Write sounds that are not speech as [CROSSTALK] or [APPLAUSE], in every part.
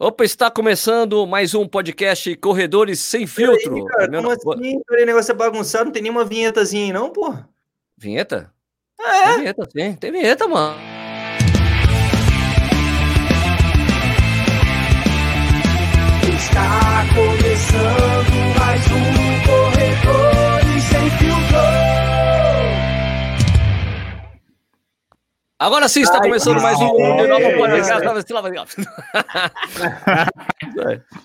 Opa, está começando mais um podcast Corredores Sem Filtro. Aí, cara, Meu como assim? Peraí, negócio é bagunçado, não tem nenhuma vinhetazinha aí, não, pô? Vinheta? Ah, Tem vinheta, sim. Tem vinheta, mano. Está começando mais um Corredores Agora sim está Ai, começando mais um ai, novo ai, podcast. [LAUGHS]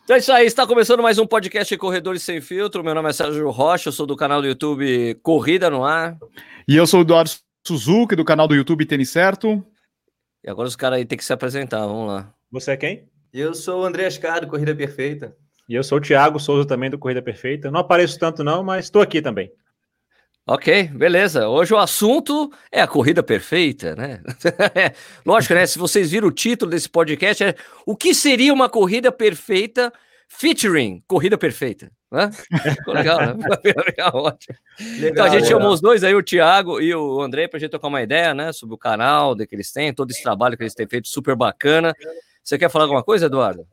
Então é isso aí, está começando mais um podcast Corredores Sem Filtro. Meu nome é Sérgio Rocha, eu sou do canal do YouTube Corrida no Ar. E eu sou o Eduardo Suzuki, do canal do YouTube Tênis Certo. E agora os caras aí têm que se apresentar, vamos lá. Você é quem? Eu sou o André Ascado, Corrida Perfeita. E eu sou o Thiago Souza também do Corrida Perfeita. Não apareço tanto não, mas estou aqui também. Ok, beleza. Hoje o assunto é a corrida perfeita, né? [LAUGHS] Lógico, né? Se vocês viram o título desse podcast, é o que seria uma corrida perfeita featuring corrida perfeita, né? Ficou legal, né? [LAUGHS] Legal, ótimo. Então a gente chamou os dois aí, o Thiago e o André, pra gente trocar uma ideia, né? Sobre o canal que eles têm, todo esse trabalho que eles têm feito, super bacana. Você quer falar alguma coisa, Eduardo?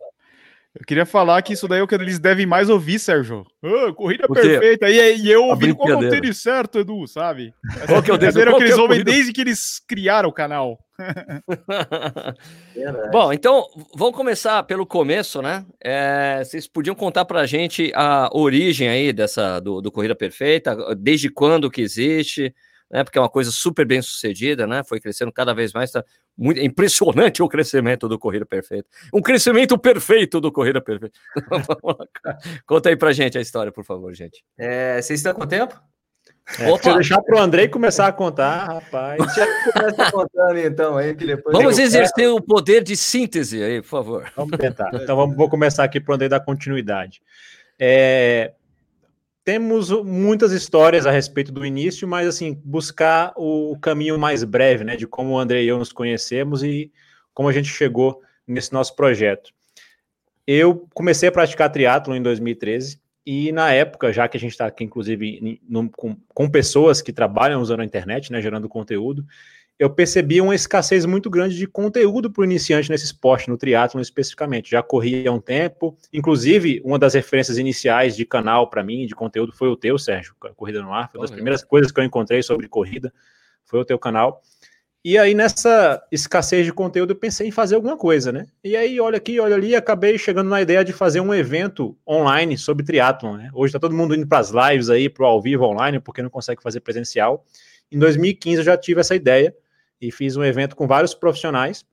Eu queria falar que isso daí é o que eles devem mais ouvir, Sérgio. Ah, corrida perfeita. E, e eu ouvindo qual que é o tênis certo, Edu, sabe? Essa Qual que é o tênis- brincadeira que que é eles a ouvem corrida? desde que eles criaram o canal. [LAUGHS] Bom, então vamos começar pelo começo, né? É, vocês podiam contar pra gente a origem aí dessa do, do Corrida Perfeita, desde quando que existe, né? Porque é uma coisa super bem sucedida, né? Foi crescendo cada vez mais, tá muito é impressionante [LAUGHS] o crescimento do Corrida Perfeita. Um crescimento perfeito do Corrida Perfeita. [LAUGHS] Conta aí pra gente a história, por favor, gente. É, vocês estão com tempo? É, Opa! deixar pro Andrei começar a contar, rapaz. Já começa contando então aí, que depois... Vamos eu- exercer o poder de síntese aí, por favor. Vamos tentar. Então vamos, vou começar aqui pro Andrei dar continuidade. É, temos muitas histórias a respeito do início, mas assim, buscar o caminho mais breve, né? De como o Andrei e eu nos conhecemos e como a gente chegou nesse nosso projeto. Eu comecei a praticar triatlo em 2013 e na época, já que a gente está aqui, inclusive, no- com, com pessoas que trabalham usando a internet, né, gerando conteúdo, eu percebi uma escassez muito grande de conteúdo para o iniciante nesse esporte, no triatlon especificamente. Já corri há um tempo, inclusive uma das referências iniciais de canal para mim, de conteúdo, foi o teu, Sérgio, Corrida no Ar. Foi uma das primeiras coisas que eu encontrei sobre corrida, foi o teu canal. E aí, nessa escassez de conteúdo, eu pensei em fazer alguma coisa, né? E aí, olha aqui, olha ali, acabei chegando na ideia de fazer um evento online sobre triatlon, né? Hoje está todo mundo indo para as lives aí, para o ao vivo online, porque não consegue fazer presencial. Em 2015 eu já tive essa ideia e fiz um evento com vários profissionais.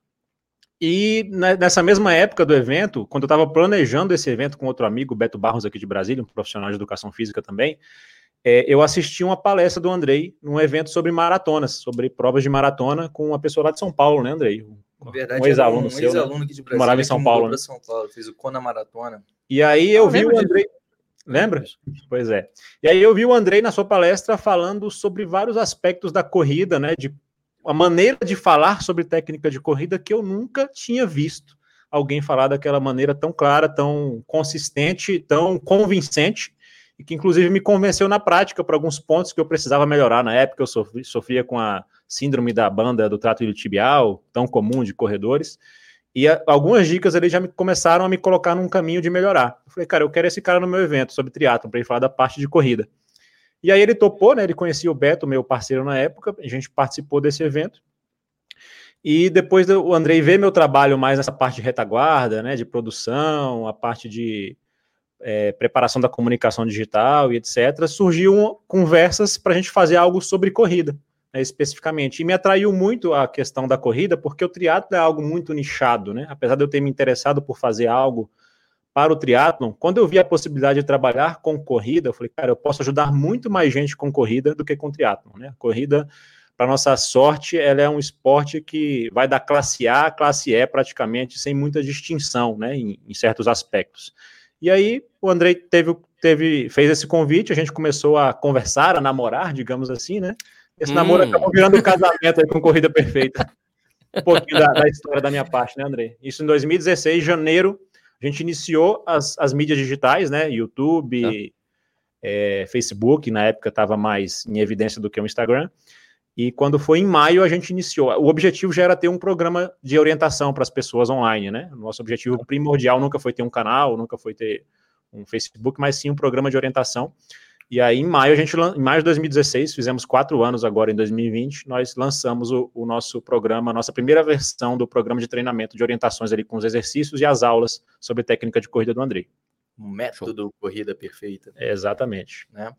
E nessa mesma época do evento, quando eu estava planejando esse evento com outro amigo, Beto Barros, aqui de Brasília, um profissional de educação física também, é, eu assisti uma palestra do Andrei num evento sobre maratonas, sobre provas de maratona, com uma pessoa lá de São Paulo, né, Andrei? Na verdade, um ex-aluno um seu, né? ex-aluno aqui de Brasília morava em São que mudou Paulo, né? São Paulo, fez o Kona Maratona. E aí eu Ah, vi o. Andrei. Lembra? Pois é. E aí eu vi o Andrei na sua palestra falando sobre vários aspectos da corrida, né? De a maneira de falar sobre técnica de corrida que eu nunca tinha visto alguém falar daquela maneira tão clara, tão consistente, tão convincente, e que inclusive me convenceu na prática para alguns pontos que eu precisava melhorar. Na época eu sofri- sofria com a síndrome da banda do trato iliotibial, tão comum de corredores. E a- algumas dicas ali já me, começaram a me colocar num caminho de melhorar. Eu falei, cara, eu quero esse cara no meu evento sobre triatlo para ele falar da parte de corrida. E aí ele topou, né? Ele conhecia o Beto, meu parceiro na época, a gente participou desse evento. E depois o Andrei ver meu trabalho mais nessa parte de retaguarda, né? De produção, a parte de é, preparação da comunicação digital e etc., surgiu conversas para a gente fazer algo sobre corrida né, especificamente. E me atraiu muito a questão da corrida, porque o triatlo é algo muito nichado, né? Apesar de eu ter me interessado por fazer algo para o triatlon, quando eu vi a possibilidade de trabalhar com corrida, eu falei, cara, eu posso ajudar muito mais gente com corrida do que com triatlon, né? Corrida, para nossa sorte, ela é um esporte que vai da classe A à classe E praticamente, sem muita distinção, né, em, em certos aspectos. E aí o Andrei teve, teve, fez esse convite, a gente começou a conversar, a namorar, digamos assim, né? Esse Hum. namoro acabou virando um casamento aí com corrida perfeita. Um pouquinho da, da história da minha parte, né, Andrei? Isso em 2016, janeiro, a gente iniciou as, as mídias digitais, né? YouTube, é, Facebook, na época estava mais em evidência do que o Instagram. E quando foi em maio, a gente iniciou. O objetivo já era ter um programa de orientação para as pessoas online, né? Nosso objetivo primordial nunca foi ter um canal, nunca foi ter um Facebook, mas sim um programa de orientação. E aí, em maio, a gente, em maio de 2016, fizemos quatro anos agora, em 2020, nós lançamos o, o, nosso programa, a nossa primeira versão do programa de treinamento de orientações ali com os exercícios e as aulas sobre técnica de corrida do Andrei. Um método corrida perfeita. exatamente. Né?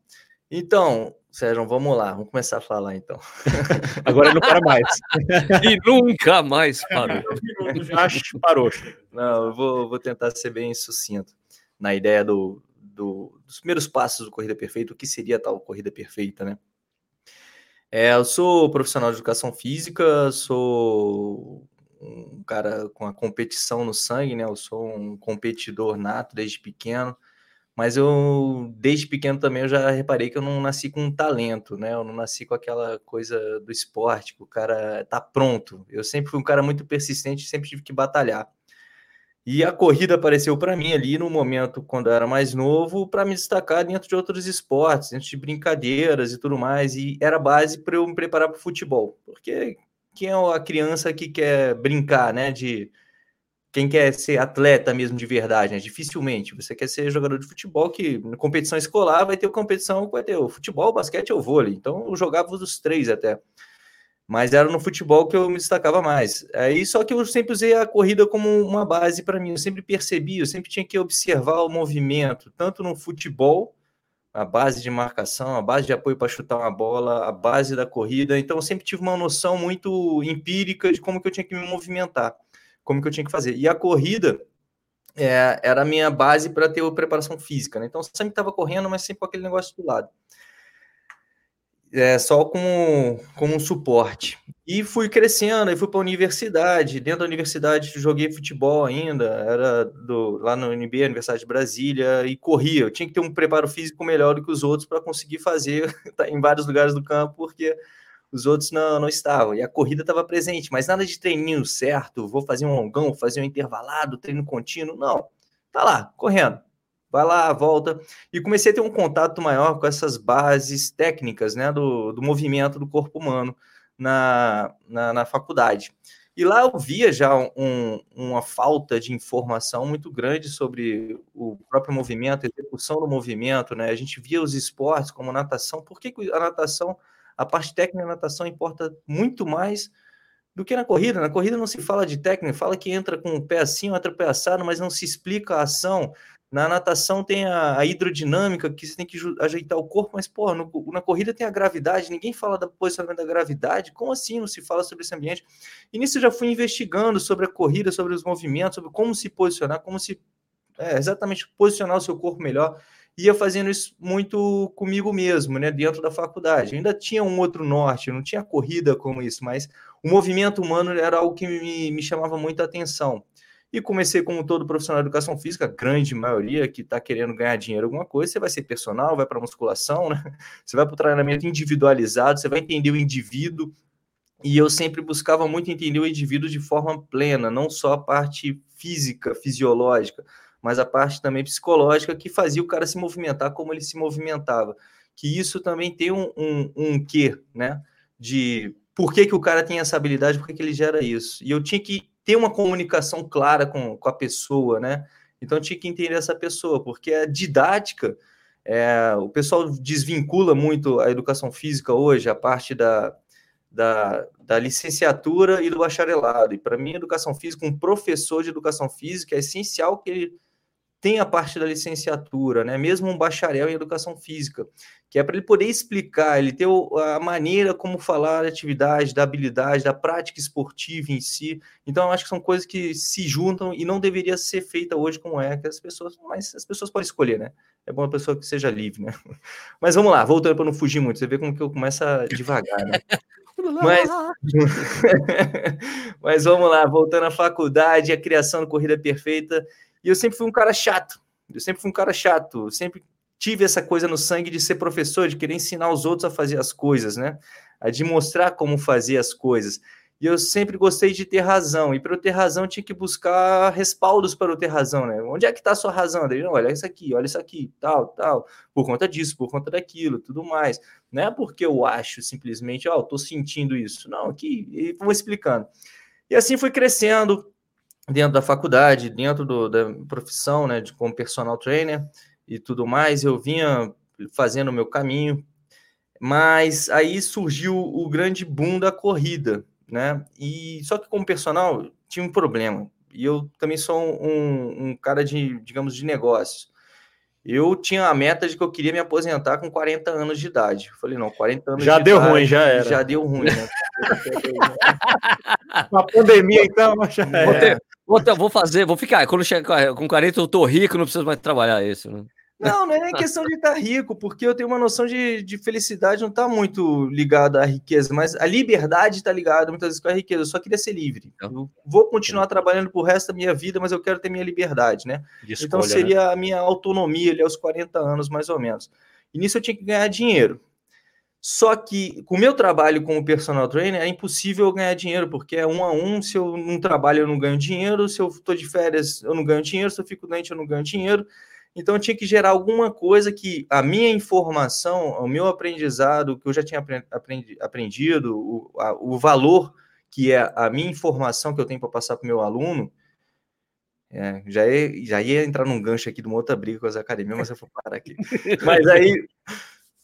Então, Sérgio, vamos lá, vamos começar a falar então. [LAUGHS] Agora não para mais. [LAUGHS] e nunca mais parou. [LAUGHS] Já parou. Não, eu vou, vou tentar ser bem sucinto na ideia do, do, dos primeiros passos do Corrida Perfeita, o que seria tal Corrida Perfeita, né? É, eu sou profissional de educação física, sou um cara com a competição no sangue, né? Eu sou um competidor nato desde pequeno, mas eu desde pequeno também eu já reparei que eu não nasci com um talento, né? Eu não nasci com aquela coisa do esporte, que o cara tá pronto. Eu sempre fui um cara muito persistente, sempre tive que batalhar. E a corrida apareceu para mim ali no momento quando eu era mais novo, para me destacar dentro de outros esportes, dentro de brincadeiras e tudo mais. E era base para eu me preparar para o futebol, porque quem é a criança que quer brincar, né? De quem quer ser atleta mesmo de verdade, né? Dificilmente. Você quer ser jogador de futebol que na competição escolar vai ter competição, vai ter o futebol, o basquete ou vôlei. Então eu jogava os três até mas era no futebol que eu me destacava mais. Aí só que eu sempre usei a corrida como uma base para mim, eu sempre percebi, eu sempre tinha que observar o movimento, tanto no futebol, a base de marcação, a base de apoio para chutar uma bola, a base da corrida, então eu sempre tive uma noção muito empírica de como que eu tinha que me movimentar, como que eu tinha que fazer. E a corrida é, era a minha base para ter preparação física, né? Então eu sempre estava correndo, mas sempre com aquele negócio do lado é, só como, como um suporte. E fui crescendo, e fui para a universidade. Dentro da universidade joguei futebol ainda, era do, lá no UNB, Universidade de Brasília, e corria. Eu tinha que ter um preparo físico melhor do que os outros para conseguir fazer [LAUGHS] tá, em vários lugares do campo, porque os outros não, não estavam. E a corrida estava presente, mas nada de treininho certo, vou fazer um longão, fazer um intervalado, treino contínuo. Não, tá lá, correndo vai lá, volta. E comecei a ter um contato maior com essas bases técnicas né, do, do movimento do corpo humano na, na, na faculdade. E lá eu via já um, uma falta de informação muito grande sobre o próprio movimento, a execução do movimento, né? A gente via os esportes como natação. Por que a natação, a parte técnica da natação importa muito mais do que na corrida? Na corrida não se fala de técnica, fala que entra com o pé assim, outro pé assado, mas não se explica a ação, na natação tem a, a, hidrodinâmica, que você tem que ajeitar o corpo, mas, pô, no, na corrida tem a gravidade, ninguém fala do posicionamento da gravidade, como assim não se fala sobre esse ambiente? E nisso eu já fui investigando sobre a corrida, sobre os movimentos, sobre como se posicionar, como se é, exatamente posicionar o seu corpo melhor. Ia fazendo isso muito comigo mesmo, né, dentro da faculdade. ainda tinha um outro norte, não tinha corrida como isso, mas o movimento humano era algo que me, me chamava muita atenção. E comecei como todo profissional de educação física, grande maioria que está querendo ganhar dinheiro alguma coisa, você vai ser personal, vai para musculação, né? [LAUGHS] Você vai para o treinamento individualizado, você vai entender o indivíduo. E eu sempre buscava muito entender o indivíduo de forma plena, não só a parte física, fisiológica, mas a parte também psicológica que fazia o cara se movimentar como ele se movimentava. Que isso também tem um, um, um quê, né? De por que, que o cara tem essa habilidade, por que, que ele gera isso. E eu tinha que ter uma comunicação clara com, com a pessoa, né? Então tinha que entender essa pessoa, porque a didática, é, o pessoal desvincula muito a educação física hoje, a parte da, da, da licenciatura e do bacharelado. E para mim, educação física, um professor de educação física, é essencial que ele tem a parte da licenciatura, né? Mesmo um bacharel em educação física, que é para ele poder explicar, ele ter a maneira como falar da atividade, da habilidade, da prática esportiva em si. Então, eu acho que são coisas que se juntam e não deveria ser feita hoje como é, que as pessoas, mas as pessoas podem escolher, né? É bom a pessoa que seja livre, né? [LAUGHS] Mas vamos lá, voltando para não fugir muito, você vê como que eu começo a devagar, né? [LAUGHS] Mas, [LAUGHS] mas vamos lá, voltando à faculdade, a criação da corrida perfeita. E eu sempre fui um cara chato. Eu sempre fui um cara chato. Eu sempre tive essa coisa no sangue de ser professor, de querer ensinar os outros a fazer as coisas, né? A de mostrar como fazer as coisas. E eu sempre gostei de ter razão. E para eu ter razão, tinha que buscar respaldos para eu ter razão, né? Onde é que está a sua razão, André? Não, olha isso aqui, olha isso aqui, tal, tal. Por conta disso, por conta daquilo, tudo mais. Não é porque eu acho simplesmente, ó, oh, estou sentindo isso. Não, aqui, vou explicando. E assim fui crescendo dentro da faculdade, dentro do, da profissão, né, de como personal trainer e tudo mais. Eu vinha fazendo o meu caminho, mas aí surgiu o grande boom da corrida, né? E só que como personal tinha um problema. E eu também sou um, um cara de, digamos, de negócios. Eu tinha a meta de que eu queria me aposentar com 40 anos de idade. Eu falei, não, 40 anos já de deu idade, ruim, já era. Já deu ruim, né? [LAUGHS] a pandemia, então, já vou, ter, vou, vou, fazer, vou ficar. Quando chegar com 40, eu tô rico, não preciso mais trabalhar isso. Né? Não, não é nem questão de estar rico, porque eu tenho uma noção de, de felicidade, não está muito ligada à riqueza, mas a liberdade está ligada muitas vezes com a riqueza. Eu só queria ser livre. Eu vou continuar trabalhando pro resto da minha vida, mas eu quero ter minha liberdade, né? Escolha, então seria né? a minha autonomia ali aos 40 anos, mais ou menos. E nisso eu tinha que ganhar dinheiro. Só que com o meu trabalho como personal trainer é impossível ganhar dinheiro, porque é um a um. Se eu não trabalho, eu não ganho dinheiro. Se eu estou de férias, eu não ganho dinheiro. Se eu fico doente, eu não ganho dinheiro. Então eu tinha que gerar alguma coisa que a minha informação, o meu aprendizado, que eu já tinha aprendi, aprendido, o, a, o valor que é a minha informação que eu tenho para passar para o meu aluno, é, já, ia, já ia entrar num gancho aqui de uma outra briga com as academias, mas eu vou parar aqui. [LAUGHS] Mas aí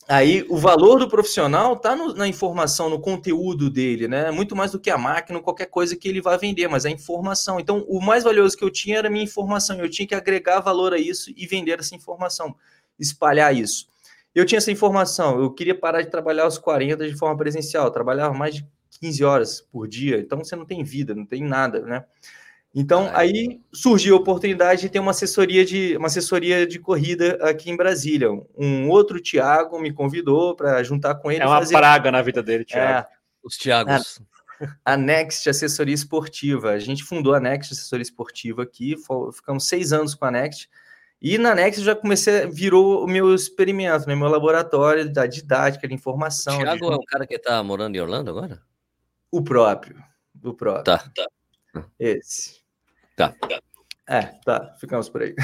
Aí o valor do profissional está na informação, no conteúdo dele, né? Muito mais do que a máquina, qualquer coisa que ele vai vender, mas a informação. Então, o mais valioso que eu tinha era a minha informação. Eu tinha que agregar valor a isso e vender essa informação, espalhar isso. Eu tinha essa informação, eu queria parar de trabalhar aos 40 de forma presencial, eu trabalhava mais de 15 horas por dia, então você não tem vida, não tem nada, né? Então, aí surgiu a oportunidade de ter uma assessoria de, uma assessoria de corrida aqui em Brasília. Um outro Tiago me convidou para juntar com ele. É uma fazer... praga na vida dele, Tiago. É, Os Tiagos. A, a Next Assessoria Esportiva. A gente fundou a Next Assessoria Esportiva aqui, ficamos seis anos com a Next. E na Next já comecei, virou o meu experimento, né? meu laboratório da didática, de informação. O Tiago de... é o cara que está morando em Orlando agora? O próprio. O próprio. Tá, tá. Esse. Tá. É, tá, ficamos por aí.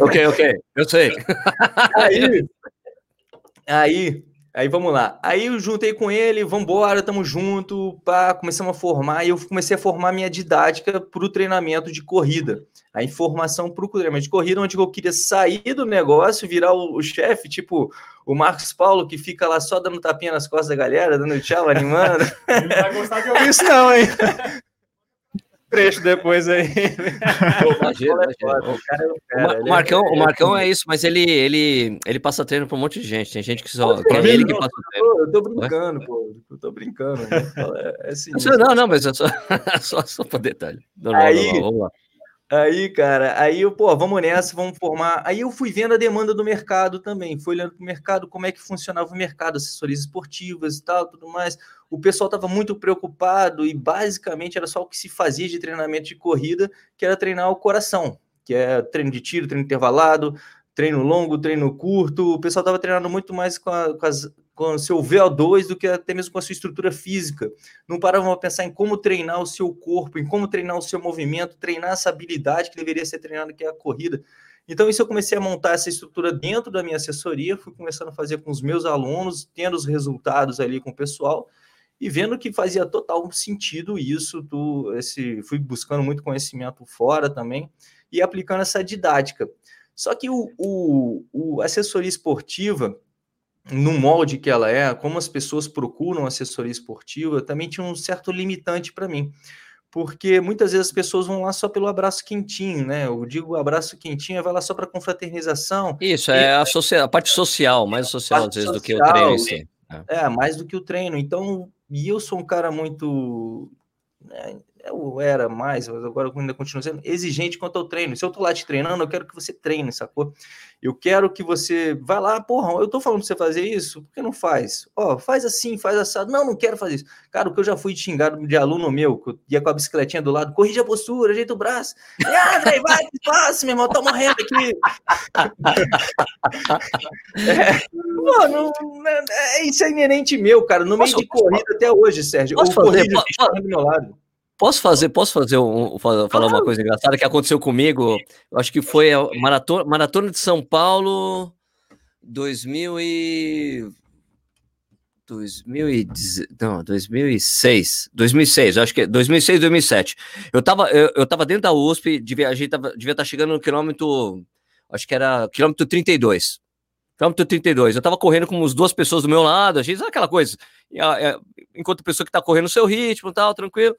Ok, ok, eu sei. aí, aí, aí vamos lá. Aí eu juntei com ele, vamos embora, tamo junto, pá, começamos a formar, e eu comecei a formar minha didática para o treinamento de corrida. A informação para o treinamento de corrida, onde eu queria sair do negócio, virar o, o chefe, tipo o Marcos Paulo, que fica lá só dando tapinha nas costas da galera, dando tchau, animando. Não vai gostar de ouvir isso não, hein? Trecho depois aí. imagina, imagina. O, cara, o, Marcão, é, o Marcão é isso, mas ele, ele, ele passa treino para um monte de gente. Tem gente que só. É ele que passa treino. Eu tô brincando, pô. Eu tô brincando. Né? É, é assim, não, não, mas é só, [LAUGHS] só, só para detalhe. Não, aí, não, vamos lá. Aí, cara, aí eu, pô, vamos nessa, vamos formar. Aí eu fui vendo a demanda do mercado também, fui olhando para o mercado, como é que funcionava o mercado, assessorias esportivas e tal, tudo mais. O pessoal estava muito preocupado e basicamente era só o que se fazia de treinamento de corrida, que era treinar o coração, que é treino de tiro, treino intervalado, treino longo, treino curto. O pessoal estava treinando muito mais com, a, com as com seu VO2 do que até mesmo com a sua estrutura física. Não paravam a pensar em como treinar o seu corpo, em como treinar o seu movimento, treinar essa habilidade que deveria ser treinada, que é a corrida. Então, isso eu comecei a montar essa estrutura dentro da minha assessoria, fui começando a fazer com os meus alunos, tendo os resultados ali com o pessoal e vendo que fazia total sentido isso, do, esse, fui buscando muito conhecimento fora também e aplicando essa didática. Só que o, o, o assessoria esportiva, no molde que ela é, como as pessoas procuram assessoria esportiva, também tinha um certo limitante para mim. Porque muitas vezes as pessoas vão lá só pelo abraço quentinho, né? Eu digo abraço quentinho, vai lá só para confraternização. Isso, é a, a, parte social, mais social às vezes social, do que o treino em si. É. é, mais do que o treino. Então, e eu sou um cara muito. Né, eu era mais, mas agora eu ainda continuo sendo exigente quanto ao treino. Se eu tô lá te treinando, eu quero que você treine, sacou? Eu quero que você vá lá, porra, eu tô falando pra você fazer isso, por que não faz? Ó, faz assim, faz assado. Não, não quero fazer isso. Cara, o que eu já fui xingado de aluno meu, que eu ia com a bicicletinha do lado, corrige a postura, ajeita o braço. Ah, André, vai, fácil, [LAUGHS] meu irmão, tô morrendo aqui. [LAUGHS] é, mano, é, isso é inerente meu, cara. No meio Posso- de corrida até hoje, Sérgio. Posso eu fazer? corrijo Po- bicho correndo do meu lado. Posso fazer, posso fazer um, fa- falar uma coisa engraçada que aconteceu comigo? Eu acho que foi a maratona, maratona de São Paulo 2000 e 2010, não, 2006, 2006, eu acho que é 2006, 2007. Eu tava, eu, eu tava dentro da USP, devia, a gente tava, devia estar chegando no quilômetro, acho que era quilômetro 32. Quilômetro 32. Eu tava correndo com umas duas pessoas do meu lado, a gente sabe aquela coisa. É, enquanto a pessoa que tá correndo no seu ritmo e tal, tranquilo.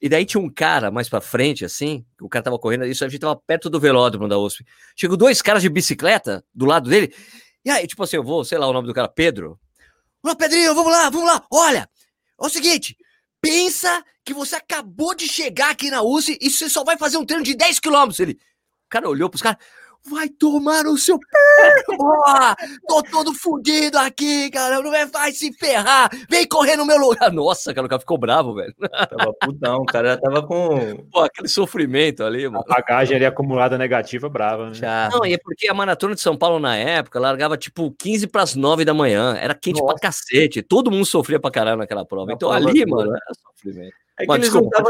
E daí tinha um cara mais pra frente, assim, o cara tava correndo, isso a gente tava perto do velódromo da USP. Chegou dois caras de bicicleta do lado dele, e aí, tipo assim, eu vou, sei lá o nome do cara, Pedro. Ô, Pedrinho, vamos lá, vamos lá, olha, é o seguinte, pensa que você acabou de chegar aqui na USP e você só vai fazer um treino de 10 quilômetros. Ele, o cara olhou pros caras, vai tomar no seu pé, porra, tô todo fudido aqui, cara, não vai, vai se ferrar, vem correr no meu lugar. Nossa, cara, o cara ficou bravo, velho. Tava putão, o cara tava com. Pô, aquele sofrimento ali, mano. A bagagem ali acumulada negativa brava, né? Já. Não, e é porque a maratona de São Paulo na época largava tipo 15 para as 9 da manhã. Era quente Nossa. pra cacete. Todo mundo sofria pra caralho naquela prova. Então ali, mano, era sofrimento. É que Mas, eles desculpa,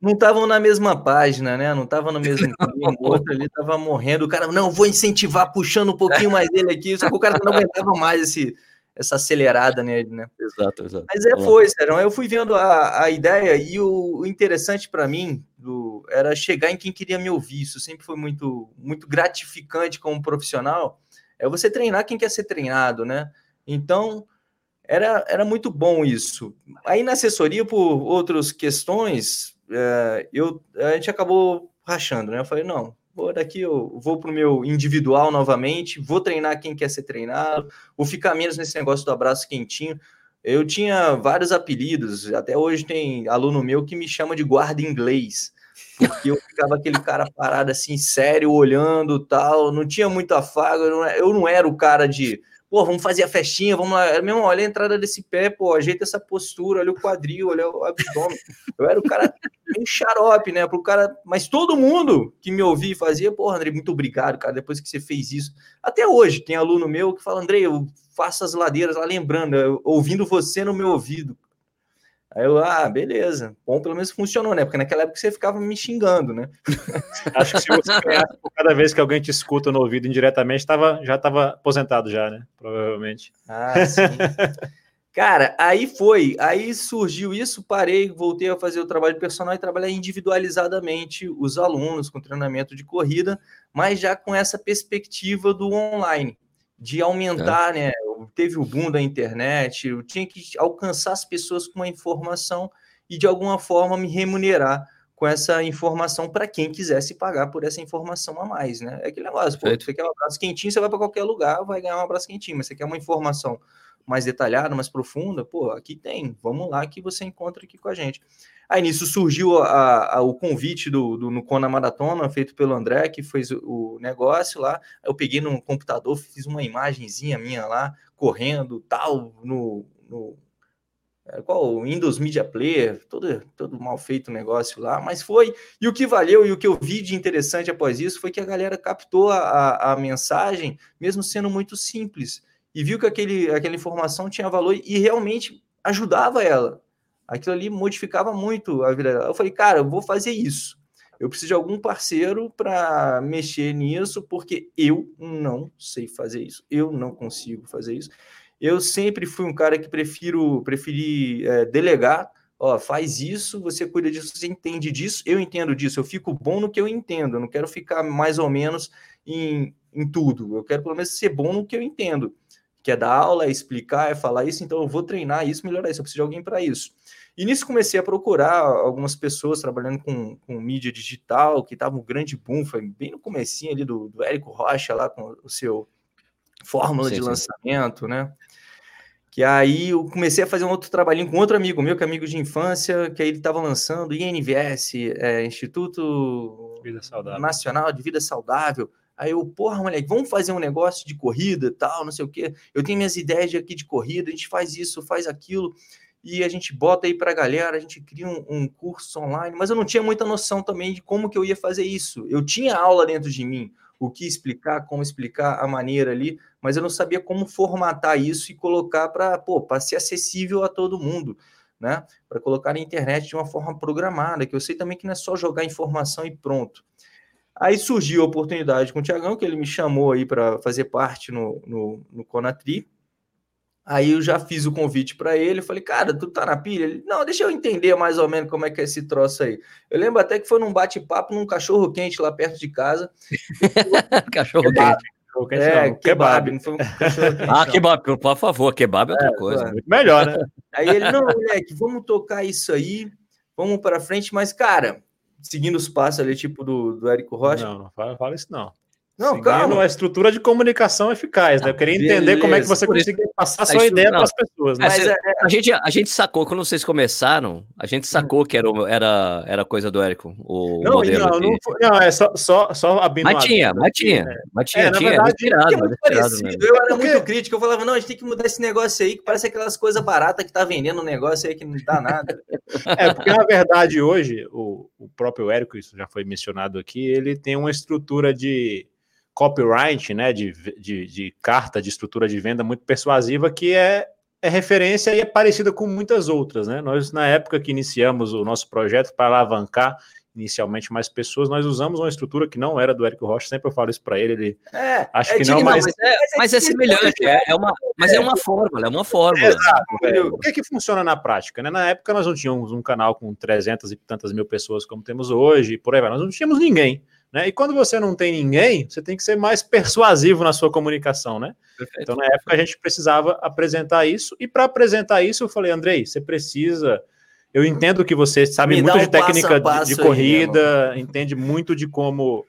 não estavam na mesma página, né? Não estavam no mesmo [LAUGHS] clima. O outro ali tava morrendo. O cara, não, vou incentivar, puxando um pouquinho mais dele aqui. Só que o cara não aguentava mais esse, essa acelerada nele, né? Exato, exato. Mas é, foi, Sérgio. Eu fui vendo a, a ideia e o, o interessante para mim do, era chegar em quem queria me ouvir. Isso sempre foi muito, muito gratificante como profissional. É você treinar quem quer ser treinado, né? Então, era, era muito bom isso. Aí na assessoria, por outras questões, é, eu, a gente acabou rachando, né? Eu falei, não, vou daqui eu vou para o meu individual novamente, vou treinar quem quer ser treinado, vou ficar menos nesse negócio do abraço quentinho. Eu tinha vários apelidos, até hoje tem aluno meu que me chama de guarda inglês, porque eu ficava aquele cara parado assim, sério, olhando tal, não tinha muito afago, eu não, eu não era o cara de, pô, vamos fazer a festinha, vamos lá, olha a entrada desse pé, pô, ajeita essa postura, olha o quadril, olha o abdômen. Eu era o cara meio xarope, né, pro cara, mas todo mundo que me ouvia e fazia, pô, André, muito obrigado, cara, depois que você fez isso. Até hoje tem aluno meu que fala, André, eu faço as ladeiras lá lembrando, ouvindo você no meu ouvido. Aí eu, ah, beleza. Bom, pelo menos funcionou, né? Porque naquela época você ficava me xingando, né? Acho que se você ganhasse por cada vez que alguém te escuta no ouvido indiretamente, tava, já estava aposentado já, né? Provavelmente. Ah, sim. Cara, aí foi, aí surgiu isso, parei, voltei a fazer o trabalho personal e trabalhar individualizadamente os alunos com treinamento de corrida, mas já com essa perspectiva do online, de aumentar, né? Teve o boom da internet, eu tinha que alcançar as pessoas com uma informação e de alguma forma me remunerar com essa informação para quem quisesse pagar por essa informação a mais, né? É aquele negócio, pô, você quer um abraço quentinho, você vai para qualquer lugar, vai ganhar um abraço quentinho, mas você quer uma informação mais detalhada, mais profunda, pô, aqui tem, vamos lá que você encontra aqui com a gente. Aí nisso surgiu a- a- o convite do, do no Kona Maratona, feito pelo André, que fez o, o negócio lá. Eu peguei no computador, fiz uma imagenzinha minha lá, correndo, tal, no, no é, qual o Windows Media Player, todo, todo mal feito o negócio lá, mas foi. E o que valeu e o que eu vi de interessante após isso foi que a galera captou a, a, a mensagem, mesmo sendo muito simples, e viu que aquele, aquela informação tinha valor e realmente ajudava ela. Aquilo ali modificava muito a vida dela. Eu falei, cara, eu vou fazer isso. Eu preciso de algum parceiro para mexer nisso, porque eu não sei fazer isso. Eu não consigo fazer isso. Eu sempre fui um cara que prefiro preferi é, delegar. Ó, faz isso, você cuida disso, você entende disso, eu entendo disso. Eu fico bom no que eu entendo. Eu não quero ficar mais ou menos em, em tudo. Eu quero pelo menos ser bom no que eu entendo. Que é dar aula, é explicar, é falar isso. Então eu vou treinar isso, melhorar isso. Eu preciso de alguém para isso. E nisso comecei a procurar algumas pessoas trabalhando com, com mídia digital, que estava um grande boom, foi bem no comecinho ali do, do Érico Rocha lá com o seu fórmula Sim, de sim. lançamento, né? Que aí eu comecei a fazer um outro trabalhinho com outro amigo meu, que é amigo de infância, que aí ele estava lançando INVS, é, Instituto. Nacional de Vida Saudável. Aí eu, porra, moleque, vamos fazer um negócio de corrida e tal, não sei o quê. Eu tenho minhas ideias de aqui de corrida, a gente faz isso, faz aquilo, e a gente bota aí pra galera, a gente cria um, um curso online, mas eu não tinha muita noção também de como que eu ia fazer isso. Eu tinha aula dentro de mim, o que explicar, como explicar, a maneira ali, mas eu não sabia como formatar isso e colocar para ser acessível a todo mundo, né? Para colocar na internet de uma forma programada, que eu sei também que não é só jogar informação e pronto. Aí surgiu a oportunidade com o Tiagão, que ele me chamou aí para fazer parte no, no, no Conatri. Aí eu já fiz o convite para ele, falei, cara, tu tá na pilha? Ele, não, deixa eu entender mais ou menos como é que é esse troço aí. Eu lembro até que foi num bate-papo num cachorro quente lá perto de casa. [LAUGHS] Cachorro quente. É, Não, kebab, não foi um cachorro quente. [LAUGHS] Ah, kebab, por favor, kebab é outra É, coisa. claro. Melhor, né? [LAUGHS] Aí ele, não, moleque, vamos tocar isso aí, vamos para frente, mas, cara, seguindo os passos ali, tipo do, do Érico Rocha. Não, não fala, fala isso não. Não, Seguindo calma. uma estrutura de comunicação eficaz, né? Eu queria entender como é que beleza. você conseguiu passar a a sua ideia para as pessoas, né? É, Mas cê- é, A gente, a gente sacou, quando vocês começaram, a gente sacou que era, o- era, era coisa do Érico, o Não, modelo. não, não, foi- não, é só, só, só abrindo Mas tinha, mas tinha, né? mas tinha, É, na tinha, verdade, inspirado, é muito parecido. Eu era muito crítico. Eu falava, não, a gente tem que mudar esse negócio aí, que parece aquelas coisas baratas que tá vendendo um negócio aí que não dá nada. É, porque na verdade hoje, o, o próprio Érico, isso já foi mencionado aqui, ele tem uma estrutura de copyright, né, de, de, de carta de estrutura de venda muito persuasiva, que é, é referência e é parecida com muitas outras, né? Nós, na época que iniciamos o nosso projeto para alavancar inicialmente mais pessoas, nós usamos uma estrutura que não era do Érico Rocha, sempre eu falo isso para ele, ele É, Acho é que não, mas- mas, é, mas é semelhante, é, é uma, mas é uma fórmula, é uma fórmula. velho. O que que funciona na prática? Né? Na época nós não tínhamos um canal com 300 e tantas mil pessoas como temos hoje, e por aí vai. Nós não tínhamos ninguém. Né? E quando você não tem ninguém, você tem que ser mais persuasivo na sua comunicação, né? Então, na época, a gente precisava apresentar isso, e para apresentar isso, eu falei, Andrei, você precisa. Eu entendo que você sabe Me muito um de técnica passo de- de, aí, corrida, entende muito de como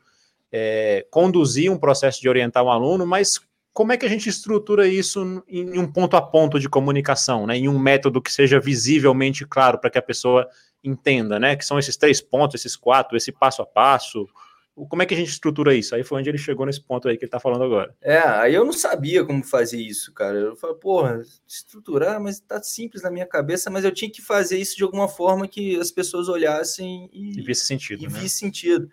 é, conduzir um processo de orientar um aluno, mas como é que a gente estrutura isso em um ponto a ponto de comunicação, né? Em um método que seja visivelmente claro para que a pessoa entenda, né? Que são esses três pontos, esses quatro, esse passo a passo. Como é que a gente estrutura isso? Aí foi onde ele chegou nesse ponto aí que ele está falando agora. É, aí eu não sabia como fazer isso, cara. Eu falei, porra, estruturar, mas tá simples na minha cabeça, mas eu tinha que fazer isso de alguma forma que as pessoas olhassem E e, vi esse sentido, e né? visse sentido.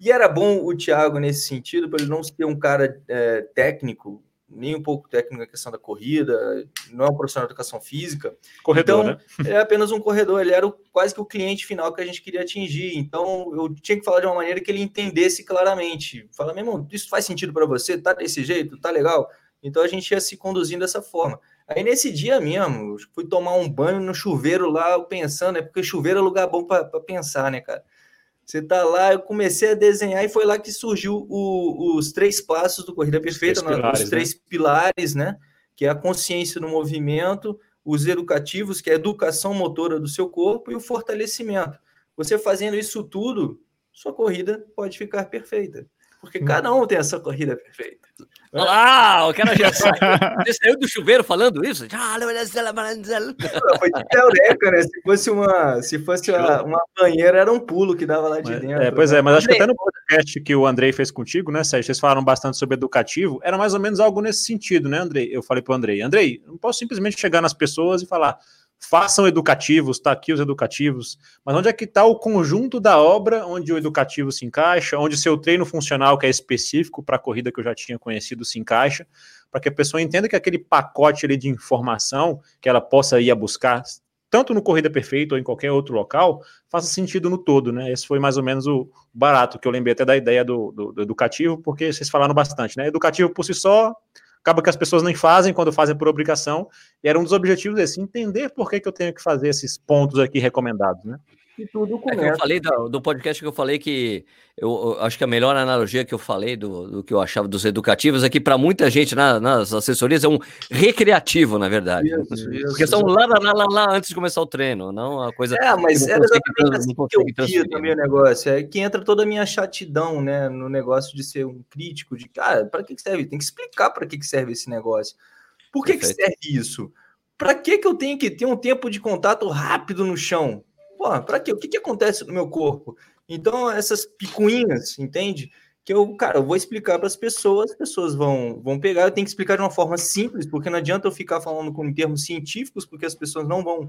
E era bom o Thiago nesse sentido, para ele não ser um cara é, técnico, nem um pouco técnico na questão da corrida, não é um profissional de educação física. Corredor, Então, né? Ele é apenas um corredor, ele era o- quase que o cliente final que a gente queria atingir. Então, eu tinha que falar de uma maneira que ele entendesse claramente. Falar, meu irmão, isso faz sentido para você? Tá desse jeito? Tá legal? Então, a gente ia se conduzindo dessa forma. Aí, nesse dia mesmo, fui tomar um banho no chuveiro lá, pensando, é porque chuveiro é lugar bom para pensar, né, cara? Você tá lá, eu comecei a desenhar e foi lá que surgiu o- os três passos do Corrida Perfeita, três né? pilares, os três pilares, né? Que é a consciência no movimento, os educativos, que é a educação motora do seu corpo, e o fortalecimento. Você fazendo isso tudo, sua corrida pode ficar perfeita. Porque cada um tem a sua corrida perfeita. Olha lá, o cara já saiu. Você saiu do chuveiro falando isso? Foi de eureka, né? Se fosse uma, se fosse uma, uma banheira, era um pulo que dava lá de Mas- dentro. é, pois né? é, mas acho que até no podcast que o Andrei fez contigo, né, Sérgio? Vocês falaram bastante sobre educativo, era mais ou menos algo nesse sentido, né, Andrei? Eu falei pro Andrei, Andrei, não posso simplesmente chegar nas pessoas e falar, façam educativos, tá aqui os educativos, mas onde é que está o conjunto da obra onde o educativo se encaixa, onde seu treino funcional, que é específico para a corrida que eu já tinha conhecido, se encaixa, para que a pessoa entenda que aquele pacote ali de informação que ela possa ir a buscar, tanto no Corrida Perfeita ou em qualquer outro local, faça sentido no todo, né? Esse foi mais ou menos o barato, que eu lembrei até da ideia do, do, do educativo, porque vocês falaram bastante, né? Educativo por si só, acaba que as pessoas nem fazem quando fazem por obrigação, e era um dos objetivos esse, entender por que, que eu tenho que fazer esses pontos aqui recomendados, né? E tudo É que eu começa. falei do, do podcast que eu falei que eu, eu acho que a melhor analogia que eu falei do, do que eu achava dos educativos é que para muita gente na- nas assessorias é um recreativo, na verdade. Isso, isso. Porque são lá, lá, lá, lá, lá antes de começar o treino, não a coisa. É, mas era exatamente assim que eu via transferir, também o negócio. É que entra toda a minha chatidão, né, no negócio de ser um crítico, de cara, para que que serve? Tem que explicar para que que serve esse negócio. Por que que serve isso? Para que, que eu tenho que ter um tempo de contato rápido no chão? Pô, para quê? O que, que acontece no meu corpo? Então, essas picuinhas, entende? Que eu, cara, eu vou explicar para as pessoas, as pessoas vão, vão pegar, eu tenho que explicar de uma forma simples, porque não adianta eu ficar falando com termos científicos, porque as pessoas não vão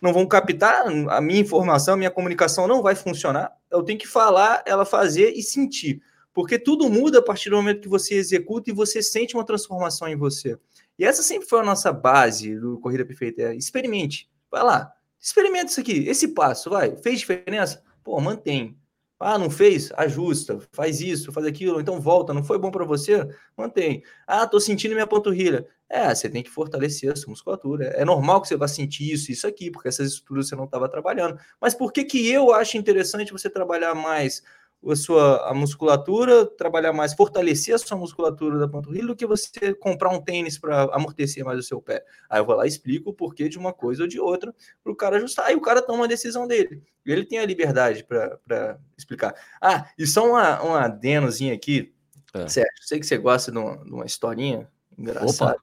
não vão captar a minha informação, a minha comunicação não vai funcionar. Eu tenho que falar, ela fazer e sentir. Porque tudo muda a partir do momento que você executa e você sente uma transformação em você. E essa sempre foi a nossa base do Corrida Perfeita. É, experimente. Vai lá. Experimenta isso aqui. Esse passo, vai. Fez diferença? Pô, mantém. Ah, não fez? Ajusta, faz isso, faz aquilo, então volta. Não foi bom para você? Mantém. Ah, tô sentindo minha panturrilha. É, você tem que fortalecer a sua musculatura. É normal que você vá sentir isso, isso aqui, porque essas estruturas você não estava trabalhando. Mas por que que eu acho interessante você trabalhar mais a sua a musculatura, trabalhar mais, fortalecer a sua musculatura da panturrilha do que você comprar um tênis para amortecer mais o seu pé. Aí eu vou lá e explico o porquê de uma coisa ou de outra para o cara ajustar. Aí o cara toma a decisão dele. E ele tem a liberdade para explicar. Ah, e só uma, uma adenozinha aqui. É. Sérgio, sei que você gosta de uma, de uma historinha engraçada.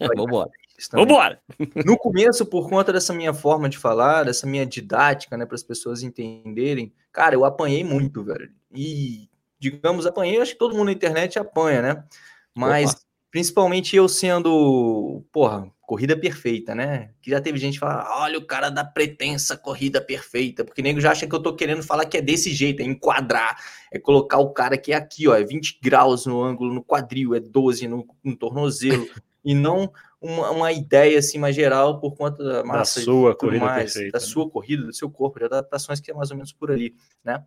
Vamos [LAUGHS] embora. Vambora! No começo, por conta dessa minha forma de falar, dessa minha didática, né, para as pessoas entenderem, cara, eu apanhei muito, velho. E, digamos, apanhei, acho que todo mundo na internet apanha, né? Mas, Opa. principalmente eu sendo, porra, corrida perfeita, né? Que já teve gente que fala, olha o cara da pretensa corrida perfeita, porque nego já acha que eu tô querendo falar que é desse jeito, é enquadrar, é colocar o cara que é aqui, ó, é 20 graus no ângulo no quadril, é 12 no, no tornozelo, [LAUGHS] e não uma, uma, ideia assim mais geral por conta da massa da sua corrida mais, perfeita, da né? sua corrida, do seu corpo, de adaptações que é mais ou menos por ali, né?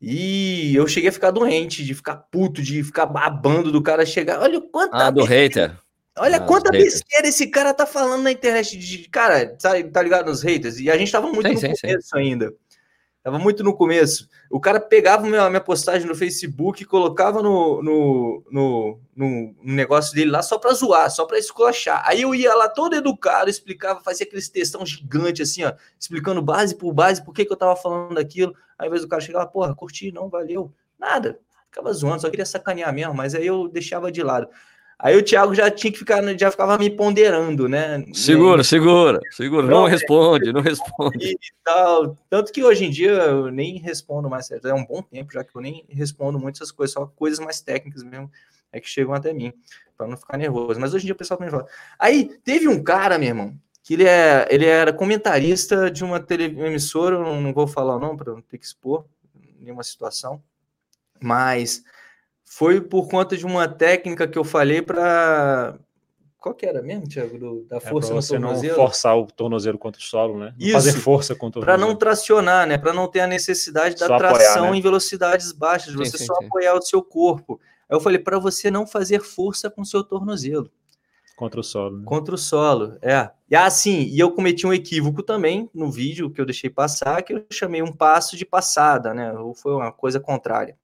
E eu cheguei a ficar doente, de ficar puto, de ficar babando do cara chegar. Olha quanta ah, do hater. Olha ah, quanta besteira esse cara tá falando na internet. De, cara, tá, tá ligado nos haters? E a gente tava muito sim, no sim, começo sim. ainda. Tava muito no começo. O cara pegava a minha postagem no Facebook e colocava no, no, no, no, negócio dele lá só para zoar, só para esculachar. Aí eu ia lá todo educado, explicava, fazia aqueles textão gigante assim, ó, explicando base por base, por que, que eu tava falando daquilo. Aí às vezes o cara chegava, porra, curti, não, valeu. Nada. Ficava zoando, só queria sacanear mesmo, mas aí eu deixava de lado. Aí o Thiago já tinha que ficar, já ficava me ponderando, né? Segura, segura, segura, não, não responde, não responde. [LAUGHS] E tal. Tanto que hoje em dia eu nem respondo mais, é um bom tempo já que eu nem respondo muito essas coisas, só coisas mais técnicas mesmo é que chegam até mim, para não ficar nervoso. Mas hoje em dia o pessoal também fala. Aí teve um cara, meu irmão, que ele, é, ele era comentarista de uma teleemissora, não, não vou falar o nome para não ter que expor nenhuma situação, mas foi por conta de uma técnica que eu falei para. Qual que era mesmo, Tiago? Do, da é força é no você tornozelo? Não forçar o tornozelo contra o solo, né? Não Isso, fazer força contra o Para não tracionar, né? Para não ter a necessidade da só tração apoiar, né? em velocidades baixas, sim, você sim, só sim. apoiar o seu corpo. Aí eu falei, para você não fazer força com o seu tornozelo. Contra o solo. Né? Contra o solo, é. E assim, e eu cometi um equívoco também no vídeo que eu deixei passar, que eu chamei um passo de passada, né? Ou foi uma coisa contrária.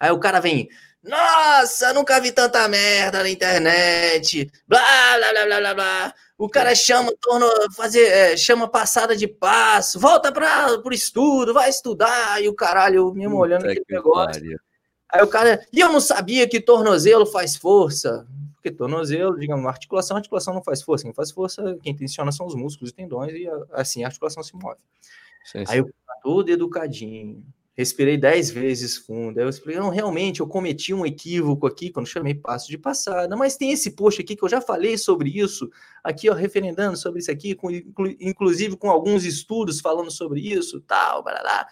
Aí o cara vem, nossa, nunca vi tanta merda na internet. Blá, blá, blá, blá, blá, blá. O cara chama, torna, fazer, é, chama passada de passo, volta para o estudo, vai estudar. E o caralho, mesmo Puta olhando aquele negócio. Pariu. Aí o cara, e eu não sabia que tornozelo faz força. Porque tornozelo, digamos, articulação, articulação não faz força. Quem faz força, quem tensiona são os músculos e tendões, e assim a articulação se move. Sim, sim. Aí o todo educadinho, respirei dez vezes fundo. Aí eu expliquei, não, realmente, eu cometi um equívoco aqui quando chamei passo de passada, mas tem esse post aqui que eu já falei sobre isso, aqui, ó, referendando sobre isso aqui, com, inclusive com alguns estudos falando sobre isso, tal, barará.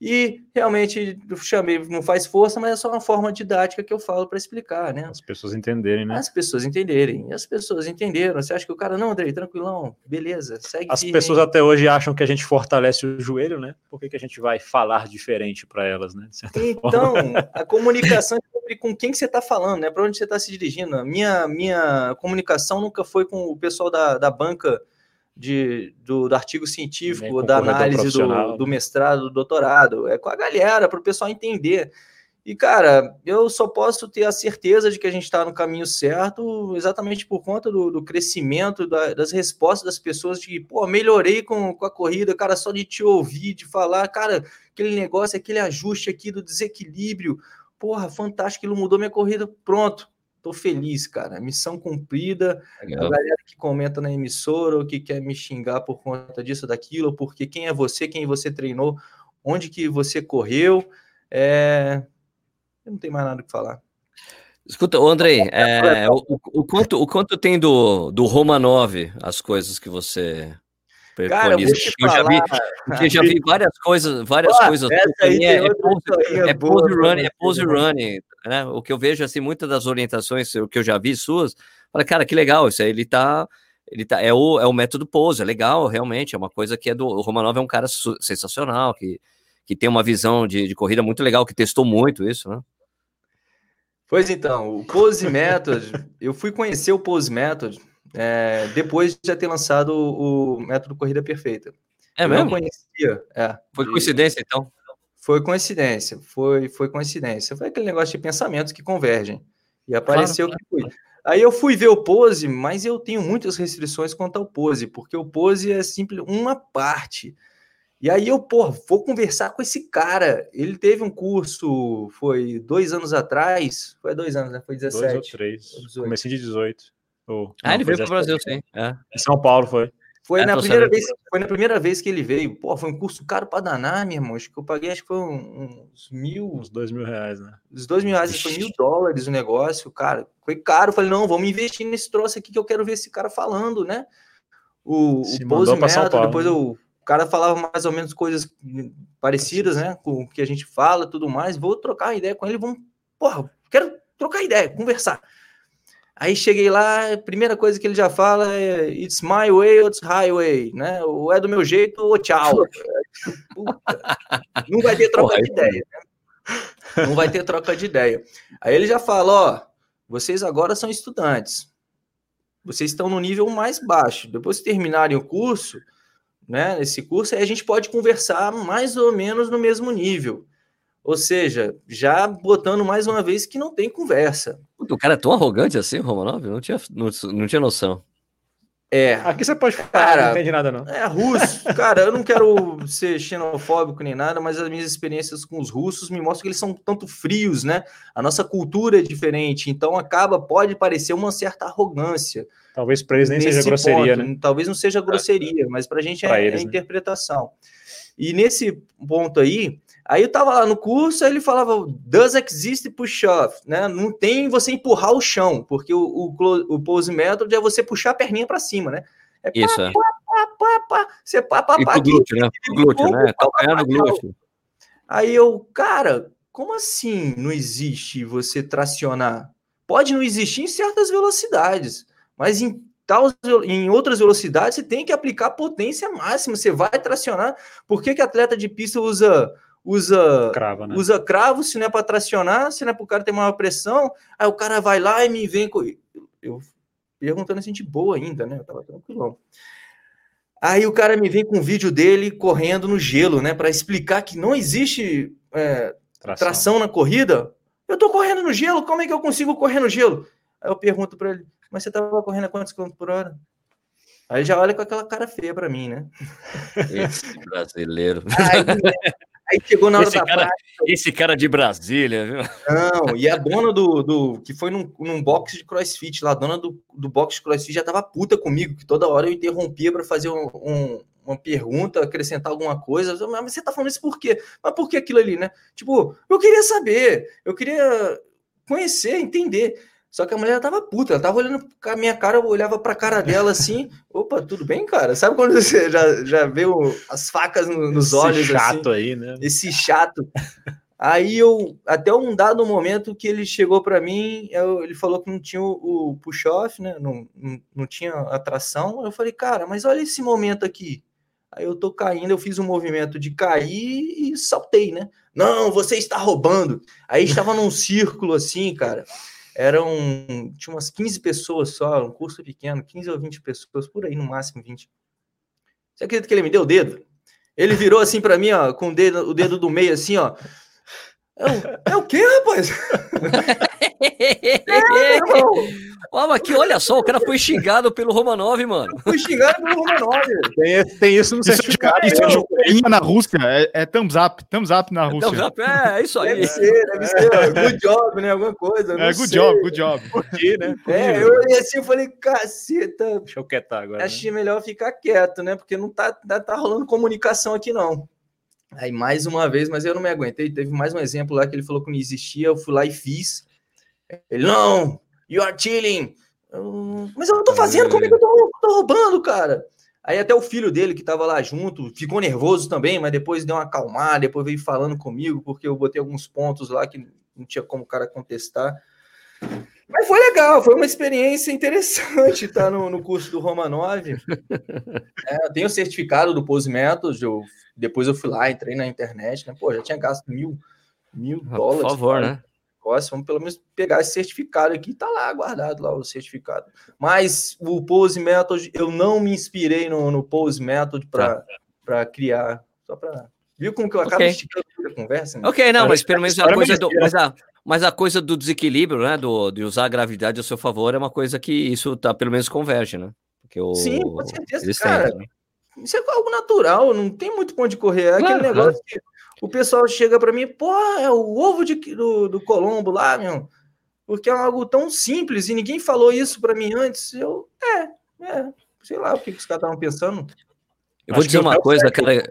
E realmente chamei, não faz força, mas é só uma forma didática que eu falo para explicar, né? As pessoas entenderem, né? As pessoas entenderem. E as pessoas entenderam. Você acha que o cara, não, Andrei, tranquilão, beleza, segue. As firme. pessoas até hoje acham que a gente fortalece o joelho, né? Por que, que a gente vai falar diferente para elas, né? Então, [LAUGHS] a comunicação é sobre com quem que você está falando, né? Para onde você está se dirigindo. A minha, minha comunicação nunca foi com o pessoal da, da banca de, do, do artigo científico, da análise do, do mestrado, do doutorado, é com a galera, para o pessoal entender. E, cara, eu só posso ter a certeza de que a gente está no caminho certo exatamente por conta do, do crescimento, da, das respostas das pessoas de, pô, melhorei com, com a corrida, cara, só de te ouvir, de falar, cara, aquele negócio, aquele ajuste aqui do desequilíbrio, porra, fantástico, aquilo mudou minha corrida, pronto. Tô feliz, cara. Missão cumprida. A Legal. galera que comenta na emissora ou que quer me xingar por conta disso, daquilo, porque quem é você, quem você treinou, onde que você correu. É... Eu não tenho mais nada o que falar. Escuta, Andrei, é, o, o- o quanto, o quanto tem do, do Roma 9, as coisas que você Cara, eu já vi, eu já vi várias coisas, várias Ó, coisas. é, é pose, é pose running, é pose né? running, né? O que eu vejo assim, muitas das orientações que eu já vi suas, fala, cara, que legal, isso aí ele tá, ele tá, é o, é o método pose, é legal, realmente, é uma coisa que é do, o Romanov é um cara sensacional, que, que tem uma visão de, de corrida muito legal, que testou muito isso, né? Pois então, o Pose Method, eu fui conhecer o Pose Method é, depois de já ter lançado o, o método Corrida Perfeita. É eu mesmo? não conhecia. É, Foi de- coincidência, então? Foi coincidência, foi, foi coincidência. Foi aquele negócio de pensamentos que convergem. E apareceu que fui. Aí eu fui ver o Pose, mas eu tenho muitas restrições quanto ao Pose, porque o Pose é simplesmente uma parte. E aí eu, pô, vou conversar com esse cara. Ele teve um curso, foi dois anos atrás, foi dois anos, né? Foi Dois 17. ou três. 18. Comecei de 18. Ou- Ah, não, ele veio para o 17. Brasil, sim. É. Em São Paulo foi. Foi, É, na primeira vez, foi na primeira vez que ele veio. Pô, foi um curso caro para danar, meu irmão. Acho que eu paguei, acho que foi uns mil, Uns dois mil reais, né? Os dois mil reais foi mil dólares o negócio, cara. Foi caro. Falei, não, vamos investir nesse troço aqui que eu quero ver esse cara falando, né? O, Se o Pose Paulo, depois eu- o cara falava mais ou menos coisas parecidas, né? Com o que a gente fala tudo mais. Vou trocar uma ideia com ele, vamos. Porra, quero trocar ideia, conversar. Aí cheguei lá, a primeira coisa que ele já fala é It's my way or it's highway, né? Ou é do meu jeito ou tchau. [LAUGHS] Puta, não vai ter troca Porra, de ideia, né? Não vai ter troca de ideia. Aí ele já fala, ó, vocês agora são estudantes. Vocês estão no nível mais baixo. Depois que terminarem o curso, né, esse curso, aí a gente pode conversar mais ou menos no mesmo nível. Ou seja, já botando mais uma vez que não tem conversa. O cara é tão arrogante assim, Romanov? Não tinha, não, não tinha noção. É, Aqui você pode falar, Cara, não entende nada, não. É russo, cara, eu não quero ser xenofóbico nem nada, mas as minhas experiências com os russos me mostram que eles são tanto frios, né? A nossa cultura é diferente, então acaba, pode parecer uma certa arrogância. Talvez pra eles nem seja grosseria, ponto. né? Talvez não seja grosseria, mas pra gente Pra é, eles, é né? interpretação. E nesse ponto aí, aí eu tava lá no curso, aí ele falava, does exist push-off, né? Não tem você empurrar o chão, porque o, o, o pose method é você puxar a perninha para cima, né? É pá, Isso, é. pá, pá, pá, você pá, pá, E pá, aqui. glúteo, né? Pro glúteo, né? Calcanhar no glúteo. Aí eu, cara, como assim não existe você tracionar? Pode não existir em certas velocidades, mas em, tal, em outras velocidades você tem que aplicar potência máxima, você vai tracionar. Por que, que atleta de pista usa usa Crava, né? usa cravo se não é para tracionar, se não é para o cara ter maior pressão? Aí o cara vai lá e me vem com eu perguntando assim de boa ainda, né? Eu tava tranquilão. Aí o cara me vem com um vídeo dele correndo no gelo, né? Para explicar que não existe é, Tração. tração na corrida. Eu tô correndo no gelo, como é que eu consigo correr no gelo? Aí eu pergunto para ele, mas você tava correndo a quantos quilômetros por hora? Aí ele já olha com aquela cara feia para mim, né? Esse brasileiro. Aí, aí chegou na hora Esse da cara, esse cara de Brasília, viu? não, e a dona do, do que foi num, num box de crossfit lá, a dona do, do box de crossfit já tava puta comigo, que toda hora eu interrompia para fazer um- um- uma pergunta, acrescentar alguma coisa. Mas você tá falando isso por quê? Mas por que aquilo ali, né? Tipo, eu queria saber, eu queria conhecer, entender. Só que a mulher tava puta, ela tava olhando a minha cara, eu olhava pra cara dela [LAUGHS] assim, opa, tudo bem, cara? Sabe quando você já, já vê o- as facas no- nos Esse olhos assim? chato aí, né? esse chato. Aí eu, até um dado momento que ele chegou para mim, eu- ele falou que não tinha o, o push-off, né? Não, não, não tinha atração. Eu falei, cara, mas olha esse momento aqui. Aí eu tô caindo, eu fiz um movimento de cair e saltei, né? Não, você está roubando. Aí estava num círculo assim, cara. Eram, tinha umas 15 pessoas só, um curso pequeno, 15 ou 20 pessoas, por aí, no máximo 20. Você acredita que ele me deu o dedo? Ele virou assim para mim, ó, com o dedo, o dedo do meio, assim, ó. É o, é o quê, rapaz? [LAUGHS] [LAUGHS] Mas aqui, olha só, o cara foi xingado pelo Romanov, mano. Fui xingado pelo Romanov. Tem, tem isso no Isso, certificado. isso é né? joinha na Rússia, é, é thumbs up, thumbs up na Então, Rússia. já- é, é isso aí. Deve ser, deve ser. Good job, né? Alguma coisa. É, good sei. job, good job. Né? É, eu olhei assim e falei, caceta, Deixa eu quietar agora. né? achei melhor ficar quieto, né? Porque não tá, tá, tá rolando comunicação aqui, não. Aí, mais uma vez, mas eu não me aguentei. Teve mais um exemplo lá que ele falou que não existia, eu fui lá e fiz. Ele, não, you are cheating. Eu, mas eu não tô fazendo, como é que eu tô, tô roubando, cara? Aí até o filho dele que tava lá junto ficou nervoso também, mas depois deu uma acalmada, depois veio falando comigo, porque eu botei alguns pontos lá que não tinha como o cara contestar. Mas foi legal, foi uma experiência interessante estar no, no curso do Romanov. É, eu tenho certificado do Pose Methods, eu, depois eu fui lá, entrei na internet, né? Pô, já tinha gasto mil, mil dólares. Por favor, cara. né? Negócio, vamos pelo menos pegar esse certificado aqui, tá lá guardado lá o certificado. Mas o Pose Method, eu não me inspirei no, no Pose Method Tá. para criar, só para Viu como que eu acabo Ok. esticando a conversa? né? Ok, não, mas pelo menos a coisa do, mas a, mas a coisa do desequilíbrio, né, do, de usar a gravidade a seu favor é uma coisa que isso tá pelo menos converge, né? Porque o, Sim, com certeza, cara. né? Isso é algo natural, não tem muito ponto de correr. É aquele Claro, negócio que o pessoal chega para mim, pô, é o ovo de, do, do Colombo lá, meu. Porque é algo tão simples e ninguém falou isso para mim antes. Eu, é, é, sei lá o que, que os caras estavam pensando. Eu vou Acho dizer uma coisa, cara.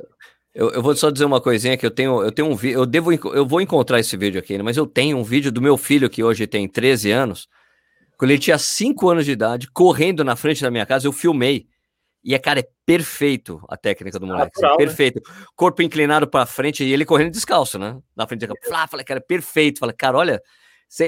Eu, eu vou só dizer uma coisinha que eu tenho, eu tenho um vídeo, eu devo, eu vou encontrar esse vídeo aqui, né, mas eu tenho um vídeo do meu filho que hoje tem 13 anos, quando ele tinha 5 anos de idade, correndo na frente da minha casa, eu filmei. E é, cara, é perfeito a técnica do moleque. assim, Natural, né? perfeito. Corpo inclinado pra frente e ele correndo descalço, né? Na frente da câmera. Flá, Falei, cara, é perfeito. Falei, cara, olha,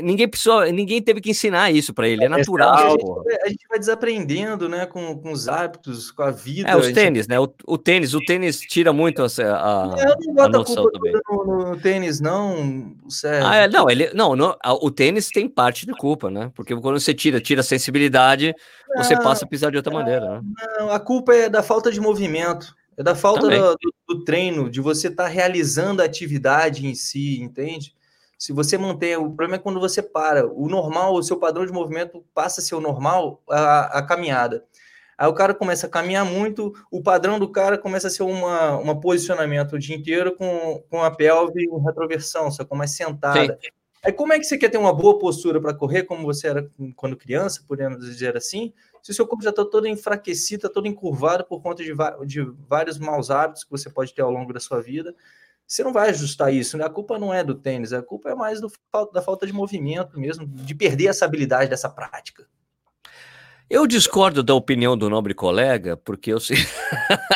ninguém precisou, ninguém teve que ensinar isso pra ele. É natural, a, gente, vai- a gente vai desaprendendo, né, com, com os hábitos, com a vida. É, a os gente- tênis, né? O, o tênis, o tênis tira muito essa, a, É, eu não boto a, noção culpa também. no, no tênis, não, Sérgio. Ah, é, não, ele, não, não, a- o tênis tem parte de culpa, né? Porque quando você tira, tira a sensibilidade, você Não, passa a pisar de outra maneira, né? Não, a culpa é da falta de movimento, é da falta do, do- do treino, de você estar realizando a atividade em si, entende? Se você mantém, o problema é quando você para. O normal, o seu padrão de movimento passa a ser o normal, a, a caminhada. Aí o cara começa a caminhar muito, o padrão do cara começa a ser uma, uma posicionamento o dia inteiro com, com a pelve em retroversão, só com mais sentada. Aí como é que você quer ter uma boa postura para correr, como você era quando criança, podemos dizer assim, se o seu corpo já está todo enfraquecido, está todo encurvado por conta de, de vários maus hábitos que você pode ter ao longo da sua vida, você não vai ajustar isso, né? A culpa não é do tênis, a culpa é mais do, da falta de movimento mesmo, de perder essa habilidade dessa prática. Eu discordo da opinião do nobre colega, porque eu sei.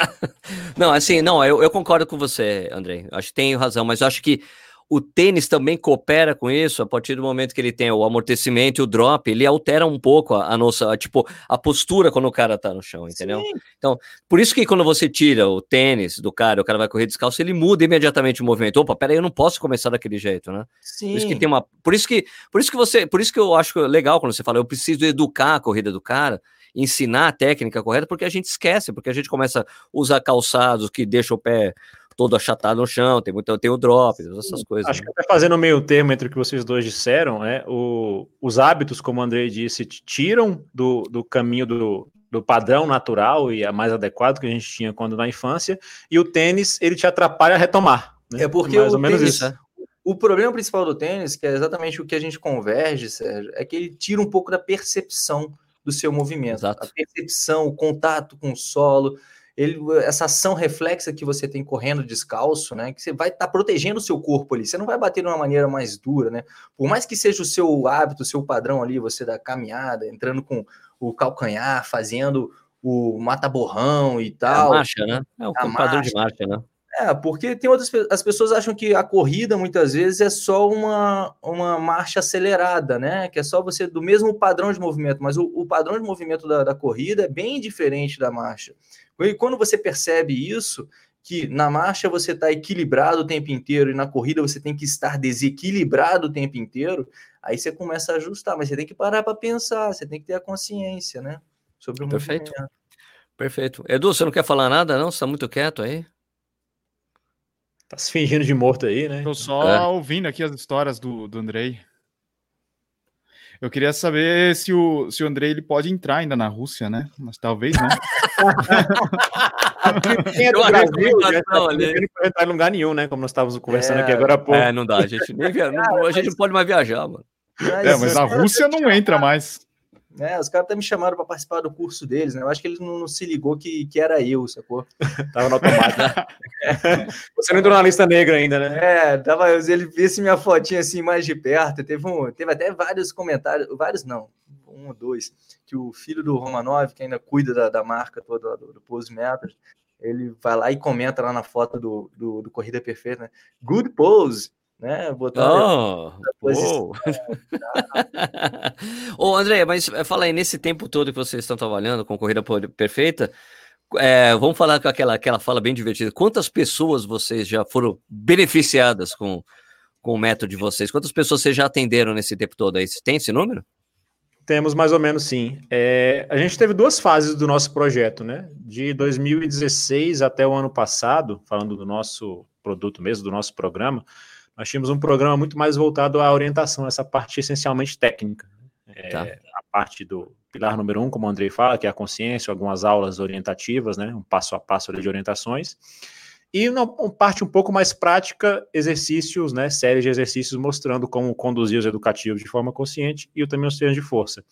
[LAUGHS] não, assim, não, eu, eu concordo com você, Andrei. Acho que tem razão, mas acho que o tênis também coopera com isso a partir do momento que ele tem o amortecimento e o drop, ele altera um pouco a, a nossa, a, tipo, a postura quando o cara tá no chão, entendeu? Sim, Por isso que quando você tira o tênis do cara, o cara vai correr descalço, ele muda imediatamente o movimento. Opa, peraí, eu não posso começar daquele jeito, né? sim. Por isso que tem uma. Por isso que, por isso que você. Por isso que eu acho legal quando você fala, eu preciso educar a corrida do cara, ensinar a técnica correta, porque a gente esquece, porque a gente começa a usar calçados que deixam o pé todo achatado no chão, tem muito, tem o drop, essas coisas. Acho né? que até fazendo meio termo entre o que vocês dois disseram, é, o, os hábitos, como o Andrei disse, tiram do, do caminho do, do padrão natural e a mais adequado que a gente tinha quando na infância, e o tênis, ele te atrapalha a retomar. né? É porque mais o ou menos tênis- isso. O problema principal do tênis, que é exatamente o que a gente converge, Sérgio, é que ele tira um pouco da percepção do seu movimento. Exato. A percepção, o contato com o solo, ele, essa ação reflexa que você tem correndo descalço, né? Que você vai estar protegendo o seu corpo ali. Você não vai bater de uma maneira mais dura, né? Por mais que seja o seu hábito, o seu padrão ali, você da caminhada, entrando com o calcanhar, fazendo o mata-borrão e É a tal. marcha, né? É o padrão de marcha, né? É, porque tem outras as pessoas acham que a corrida muitas vezes é só uma, uma marcha acelerada, né? Que é só você do mesmo padrão de movimento, mas o, o padrão de movimento da, da corrida é bem diferente da marcha. E quando você percebe isso, que na marcha você está equilibrado o tempo inteiro e na corrida você tem que estar desequilibrado o tempo inteiro, aí você começa a ajustar, mas você tem que parar para pensar, você tem que ter a consciência, né? Sobre o Perfeito. movimento. Perfeito. Edu, você não quer falar nada, não? Você tá muito quieto aí? Tá se fingindo de morto aí, né? Tô só É. ouvindo aqui as histórias do, do Andrei. Eu queria saber se o, se o Andrei ele pode entrar ainda na Rússia, né? Mas talvez, né? Quem é do Uma Brasil, recomendação já tá ali. não pode entrar em lugar nenhum, né? Como nós estávamos conversando É, aqui agora há pouco. É, não dá, a gente nem via, não- a gente não pode mais viajar, mano. É, mas a Rússia não entra mais. É, os caras até me chamaram para participar do curso deles, né? Eu acho que eles não, não se ligou que, que era eu, sacou? [LAUGHS] Tava no automático. [LAUGHS] Você não entrou na lista negra ainda, né? É, tava, ele visse minha fotinha assim mais de perto. Teve, um, teve até vários comentários, vários não, um ou dois, que o filho do Romanov, que ainda cuida da, da marca toda do, do Pose Metros, ele vai lá e comenta lá na foto do, do, do Corrida Perfeita, né? Good pose, né? Botando Oh, posição. [LAUGHS] Ô, André, mas eh, fala aí, nesse tempo todo que vocês estão trabalhando com Corrida Por- Perfeita, é, vamos falar com aquela, aquela fala bem divertida. Quantas pessoas vocês já foram beneficiadas com, com o método de vocês? Quantas pessoas vocês já atenderam nesse tempo todo aí? Tem esse número? Temos mais ou menos sim. É, a gente teve duas fases do nosso projeto, né? De 2016 até o ano passado, falando do nosso produto mesmo, do nosso programa, nós tínhamos um programa muito mais voltado à orientação, essa parte essencialmente técnica. É, Tá. A parte do pilar número um, como o Andrei fala, que é a consciência, algumas aulas orientativas, né? Um passo a passo de orientações. E uma, uma parte um pouco mais prática, exercícios, né? Séries de exercícios mostrando como conduzir os educativos de forma consciente e também os treinos de força.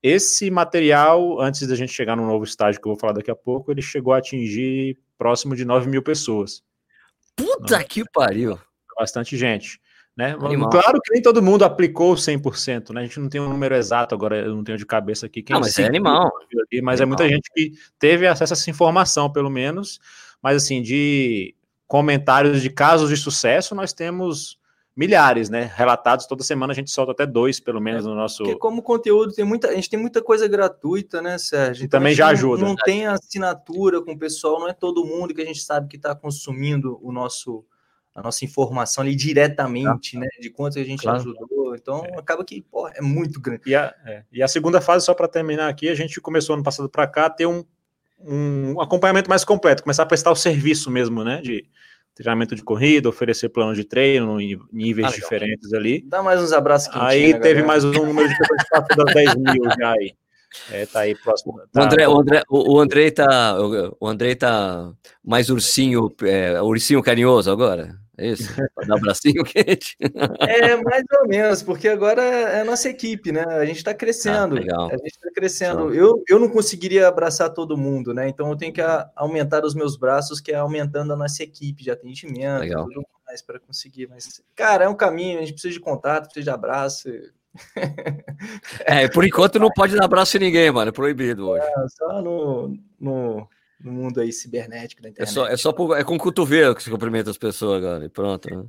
Esse material, antes da gente chegar no novo estágio que eu vou falar daqui a pouco, ele chegou a atingir próximo de 9 mil pessoas. Puta que pariu! Bastante gente. Né? Animal. Claro que nem todo mundo aplicou 100%, né? A gente não tem um número exato, agora eu não tenho de cabeça aqui. Quem Ah, mas é animal. ali, mas é muita Animal. gente que teve acesso a essa informação, pelo menos. Mas assim, de comentários de casos de sucesso, nós temos milhares, né? Relatados toda semana, a gente solta até dois, pelo menos, no nosso. Porque como conteúdo tem muita, a gente tem muita coisa gratuita, né, Sérgio? E também a gente já não- ajuda. Não, tem assinatura com o pessoal, não é todo mundo que a gente sabe que está consumindo o nosso a nossa informação ali diretamente, né? De quanto a gente Claro. ajudou. Então acaba que pô, é muito grande. E a, é, e a segunda fase, só para terminar aqui, a gente começou ano passado para cá a ter um, um acompanhamento mais completo, começar a prestar o serviço mesmo, né? De treinamento de corrida, oferecer planos de treino em níveis Ah, diferentes ali. Dá mais uns abraços Aí né, teve galera? mais um número de passou das 10 mil já aí. É, tá aí próximo. O tá- André, o André, o, o Andrei tá, o, o Andrei tá mais ursinho, é, ursinho carinhoso agora. É isso? Pra dar abracinho [LAUGHS] quente. É, mais ou menos, porque agora é a nossa equipe, né? A gente está crescendo. Ah, legal. A gente está crescendo. Eu, eu não conseguiria abraçar todo mundo, né? Então eu tenho que aumentar os meus braços, que é aumentando a nossa equipe de atendimento, Legal. tudo mais para conseguir. Mas, cara, é um caminho, a gente precisa de contato, precisa de abraço. É, por enquanto não pode dar abraço em ninguém, mano. É proibido hoje. É Só no, no, no mundo aí cibernético da É internet. só, é só por- é com o cotovelo que se cumprimenta as pessoas agora. E pronto. Né?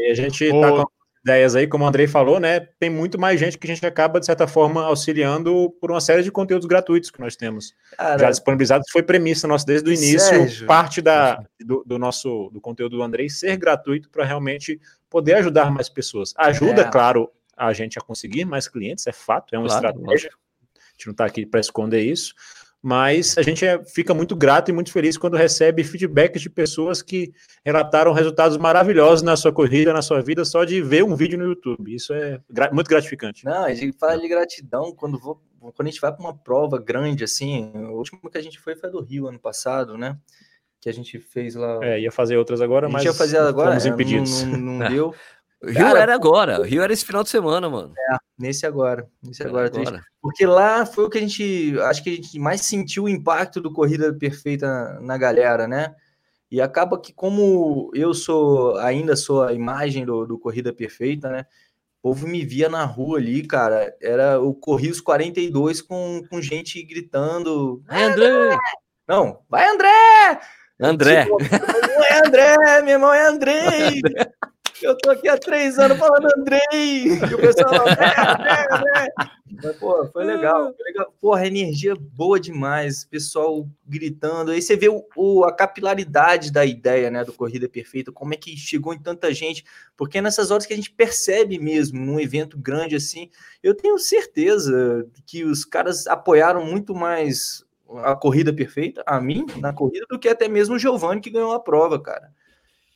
E a gente Ô- tá com ideias aí, como o Andrei falou, né? Tem muito mais gente que a gente acaba, de certa forma, auxiliando por uma série de conteúdos gratuitos que nós temos. Cara, já disponibilizados, foi premissa nossa desde o início, Sérgio. parte da, do, do nosso do conteúdo do Andrei ser gratuito para realmente poder ajudar mais pessoas. Ajuda, É. claro, a gente a conseguir mais clientes, é fato, é uma Claro, estratégia. A gente não está aqui para esconder isso, mas a gente é- fica muito grato e muito feliz quando recebe feedbacks de pessoas que relataram resultados maravilhosos na sua corrida, na sua vida, só de ver um vídeo no YouTube. Isso é gra- muito gratificante. Não, a gente fala de gratidão quando, vou, quando a gente vai para uma prova grande, assim. O último que a gente foi foi do Rio ano passado, né? Que a gente fez lá. É, ia fazer outras agora, a gente mas ia fazer agora, fomos é, impedidos. não, não- não [LAUGHS] deu. O Rio Cara, era agora. O Rio era esse final de semana, mano. Nesse agora. Nesse agora, agora. Porque lá foi o que a gente. Acho que a gente mais sentiu o impacto do Corrida Perfeita na, na galera, né? E acaba que, como eu sou, ainda sou a imagem do, do Corrida Perfeita, né? O povo me via na rua ali, cara. Era eu corri os 42 com, com gente gritando. Vai, André! Não, vai André! André. Tipo, não é André, meu irmão é Andrei! [LAUGHS] Eu tô aqui há três anos falando Andrei! E o pessoal, André, André, André! Mas, pô, foi legal, foi legal. Porra, energia boa demais, pessoal gritando. Aí você vê o, o- a capilaridade da ideia, né, do Corrida Perfeita, como é que chegou em tanta gente, porque é nessas horas que a gente percebe mesmo, num evento grande assim, eu tenho certeza que os caras apoiaram muito mais a corrida perfeita, a mim, na corrida, do que até mesmo o Giovanni que ganhou a prova, cara.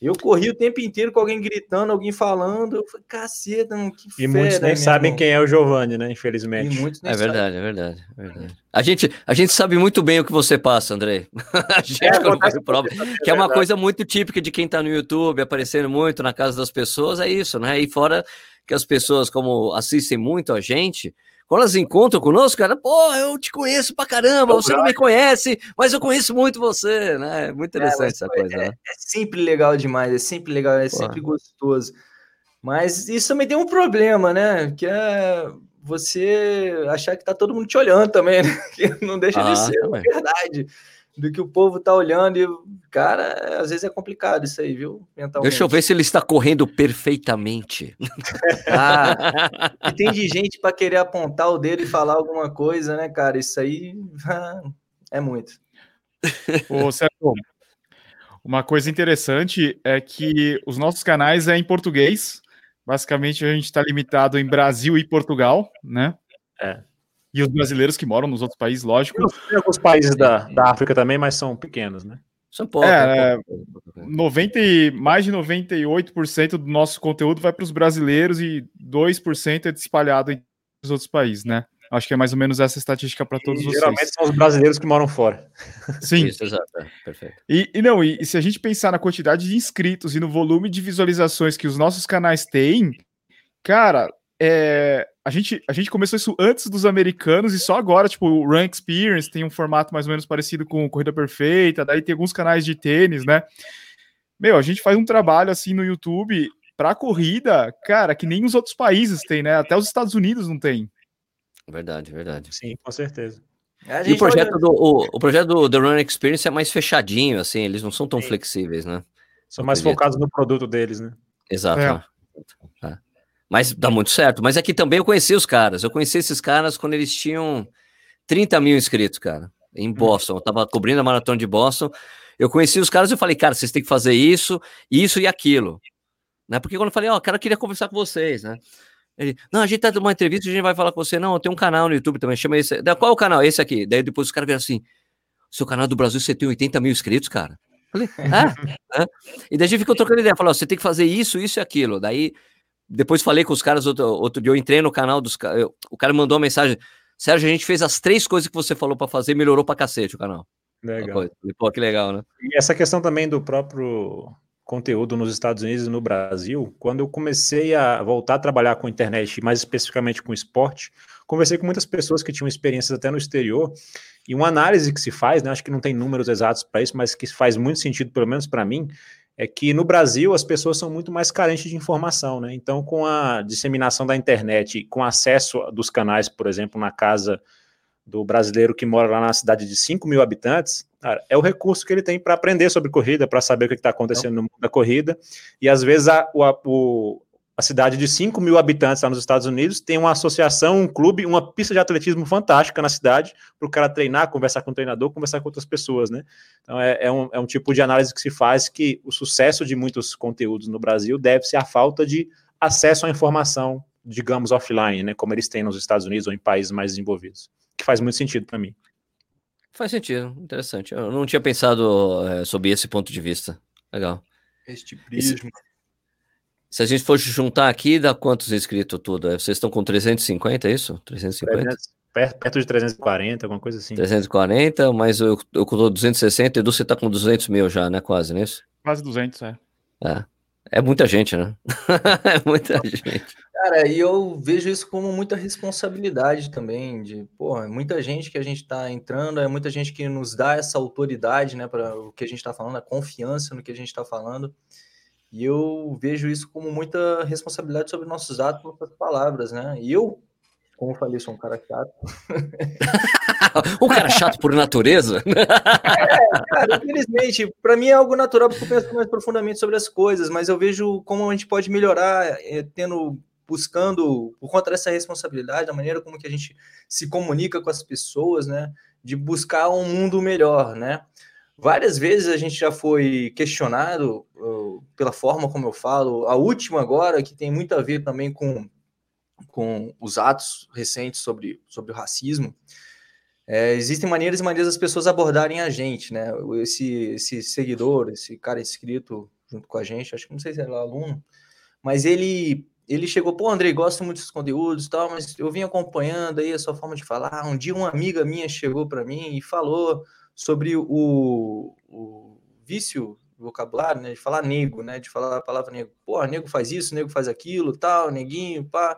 Eu corri o tempo inteiro com alguém gritando, alguém falando. Eu falei, caceta, mano, que E muitos nem sabem irmão." quem é o Giovanni, né? E Infelizmente. muitos nem É sabem. verdade, é verdade, é verdade. A gente, a gente sabe muito bem o que você passa, André. [LAUGHS] A gente, É, quando acontece faz prova, que é uma verdade. coisa muito típica de quem tá no YouTube, aparecendo muito na casa das pessoas, é isso, né? E fora que as pessoas, como assistem muito a gente, quando elas encontram conosco, cara, pô, eu te conheço pra caramba, você não me conhece, mas eu conheço muito você, né? É muito interessante mas essa coisa, né? É sempre legal demais, é sempre legal, é Pô. sempre gostoso. Mas isso também tem um problema, né? Que é você achar que tá todo mundo te olhando também, né? [LAUGHS] Que não deixa Ah, de ser também. verdade do que o povo tá olhando e, cara, às vezes é complicado isso aí, viu? Mentalmente. Deixa eu ver se ele está correndo perfeitamente. [LAUGHS] Ah, e tem de gente para querer apontar o dedo e falar alguma coisa, né, cara? Isso aí [LAUGHS] é muito. Ô, Sérgio, uma coisa interessante é que os nossos canais é em português. Basicamente, a gente está limitado em Brasil e Portugal, né? É. E os brasileiros que moram nos outros países, lógico. Tem alguns países da, da África também, mas são pequenos, né? São poucos, É, né? Poucos. 90, e- mais de 98% do nosso conteúdo vai para os brasileiros e 2% é espalhado em os outros países, né? Acho que é mais ou menos essa estatística para todos E vocês. geralmente são os brasileiros que moram fora. Sim. Isso, exato. é, Perfeito. E, e não, e, e se a gente pensar na quantidade de inscritos e no volume de visualizações que os nossos canais têm, cara, é, a, gente, a gente começou isso antes dos americanos e só agora, tipo, o Run Experience tem um formato mais ou menos parecido com Corrida Perfeita, daí tem alguns canais de tênis, né? Meu, a gente faz um trabalho assim no YouTube pra corrida, cara, que nem os outros países têm, né? Até os Estados Unidos não tem. Verdade, verdade. Sim, com certeza. E o projeto, olha- do, o, o projeto do The Run Experience é mais fechadinho, assim, eles não são tão Sim. flexíveis, né? São mais focados no produto deles, né? Exato. É. né? É. Mas dá muito certo. Mas aqui também eu conheci os caras. Eu conheci esses caras quando eles tinham 30 mil inscritos, cara, em Boston. Eu tava cobrindo a maratona de Boston. Eu conheci os caras e eu falei, cara, vocês têm que fazer isso, isso e aquilo. Né? Porque quando eu falei, ó, cara, eu queria conversar com vocês, né? Ele, não, a gente tá numa entrevista, a gente vai falar com você. Não, tenho um canal no YouTube também, chama esse. Daí, Qual é o canal? Esse aqui. Daí depois os caras viram assim: seu canal do Brasil, você tem 80 mil inscritos, cara. Eu Falei, ah, [LAUGHS] é? E daí a gente ficou trocando ideia, falou, ó, você tem que fazer isso, isso e aquilo. Daí, depois falei com os caras, outro, outro dia eu entrei no canal dos caras, o cara mandou uma mensagem, Sérgio, a gente fez as três coisas que você falou pra fazer, melhorou pra cacete o canal. Legal. Pô, que legal, né? E essa questão também do próprio conteúdo nos Estados Unidos e no Brasil, quando eu comecei a voltar a trabalhar com internet, mais especificamente com esporte, conversei com muitas pessoas que tinham experiências até no exterior, e uma análise que se faz, né, acho que não tem números exatos para isso, mas que faz muito sentido, pelo menos para mim, é que no Brasil as pessoas são muito mais carentes de informação, né? Então, com a disseminação da internet, com acesso dos canais, por exemplo, na casa do brasileiro que mora lá na cidade de 5 mil habitantes, cara, é o recurso que ele tem para aprender sobre corrida, para saber o que está acontecendo no mundo da corrida. E às vezes a, o, a, o, a cidade de 5 mil habitantes lá nos Estados Unidos tem uma associação, um clube, uma pista de atletismo fantástica na cidade para o cara treinar, conversar com o treinador, conversar com outras pessoas, né? Então é, é, um, é um tipo de análise que se faz que o sucesso de muitos conteúdos no Brasil deve-se à falta de acesso à informação, digamos, offline, né? Como eles têm nos Estados Unidos ou em países mais desenvolvidos. Que faz muito sentido para mim. Faz sentido, interessante. Eu não tinha pensado é, sobre esse ponto de vista. Legal. Este prisma. Se a gente for juntar aqui, dá quantos inscritos tudo? É, Vocês estão com 350, é isso? 350? 300, perto, perto de 340, alguma coisa assim. 340, mas eu, eu tô 260, Edu, você tá com 200 mil já, né? Quase, não é isso? Quase 200, é. É. É muita gente, né? [LAUGHS] é muita gente. Cara, e eu vejo isso como muita responsabilidade também, de, pô, é muita gente que a gente está entrando, é muita gente que nos dá essa autoridade, né, para o que a gente está falando, a confiança no que a gente está falando. E eu vejo isso como muita responsabilidade sobre nossos atos, nossas palavras, né? E eu, como eu falei, sou um cara chato. [LAUGHS] um cara chato por natureza? [LAUGHS] Cara, infelizmente, para mim é algo natural porque eu penso mais profundamente sobre as coisas, mas eu vejo como a gente pode melhorar, é, tendo, buscando, por conta dessa responsabilidade, a maneira como que a gente se comunica com as pessoas, né? De buscar um mundo melhor, né? Várias vezes a gente já foi questionado uh, pela forma como eu falo, a última agora, que tem muito a ver também com, com os atos recentes sobre, sobre o racismo, é, existem maneiras e maneiras das pessoas abordarem a gente, né? Esse, esse seguidor, esse cara inscrito junto com a gente, acho que não sei se era aluno, mas ele ele chegou, pô, Andrei, gosto muito dos conteúdos e tal, mas eu vim acompanhando aí a sua forma de falar. Um dia uma amiga minha chegou para mim e falou sobre o, o vício vocabulário, né, de falar nego, né, de falar a palavra nego. Pô, nego faz isso, nego faz aquilo, tal, neguinho, pá.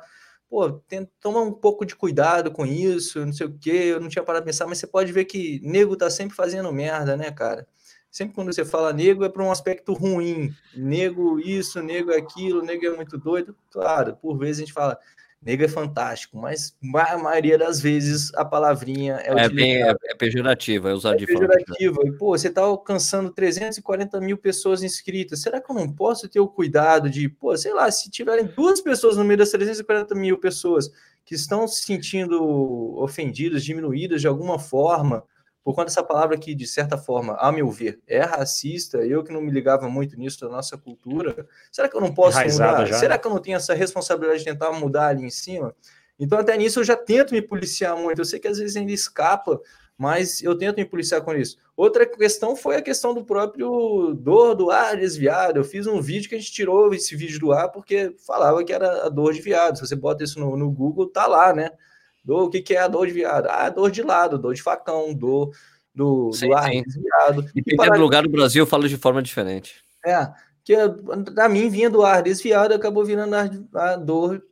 Pô, tenta, toma um pouco de cuidado com isso, não sei o quê, eu não tinha parado de pensar, mas você pode ver que nego tá sempre fazendo merda, né, cara? sempre quando você fala nego é para um aspecto ruim. Nego isso, nego aquilo, nego é muito doido. Claro, por vezes a gente fala nego é fantástico, mas a maioria das vezes a palavrinha é, é bem é, é pejorativa, é usar é de pejorativa. E, pô, você está alcançando 340 mil pessoas inscritas. Será que eu não posso ter o cuidado de, pô, sei lá, se tiverem duas pessoas no meio das 340 mil pessoas que estão se sentindo ofendidas, diminuídas de alguma forma, por conta dessa palavra que, de certa forma, a meu ver, é racista, eu que não me ligava muito nisso da nossa cultura, será que eu não posso mudar? Já. Será que eu não tenho essa responsabilidade de tentar mudar ali em cima? Então, até nisso, eu já tento me policiar muito. Eu sei que às vezes ainda escapa, mas eu tento me policiar com isso. Outra questão foi a questão do próprio dor do ar desviado. Eu fiz um vídeo que a gente tirou esse vídeo do ar porque falava que era a dor de viado. Se você bota isso no, no Google, tá lá, né? Dor, o que, que é a dor de viado? Ah, dor de lado, dor de facão, dor do, sim, do ar desviado. E dependendo do lugar do Brasil, eu falo de forma diferente. É, que da mim vinha do ar desviado, acabou virando a, a dor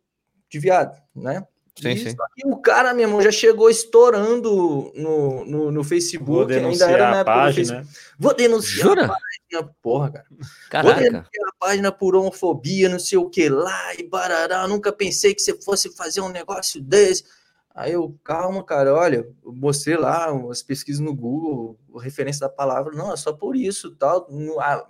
de viado, né? Sim, e, sim. E o cara, meu irmão, já chegou estourando no, no, no Facebook, ainda era na página. Vou denunciar Jura? a página, porra, cara. Caraca. Vou denunciar a página por homofobia, não sei o que lá, e barará. Nunca pensei que você fosse fazer um negócio desse. Aí eu, calma, cara, olha, eu mostrei lá as pesquisas no Google, a referência da palavra, não, é só por isso, tal. A,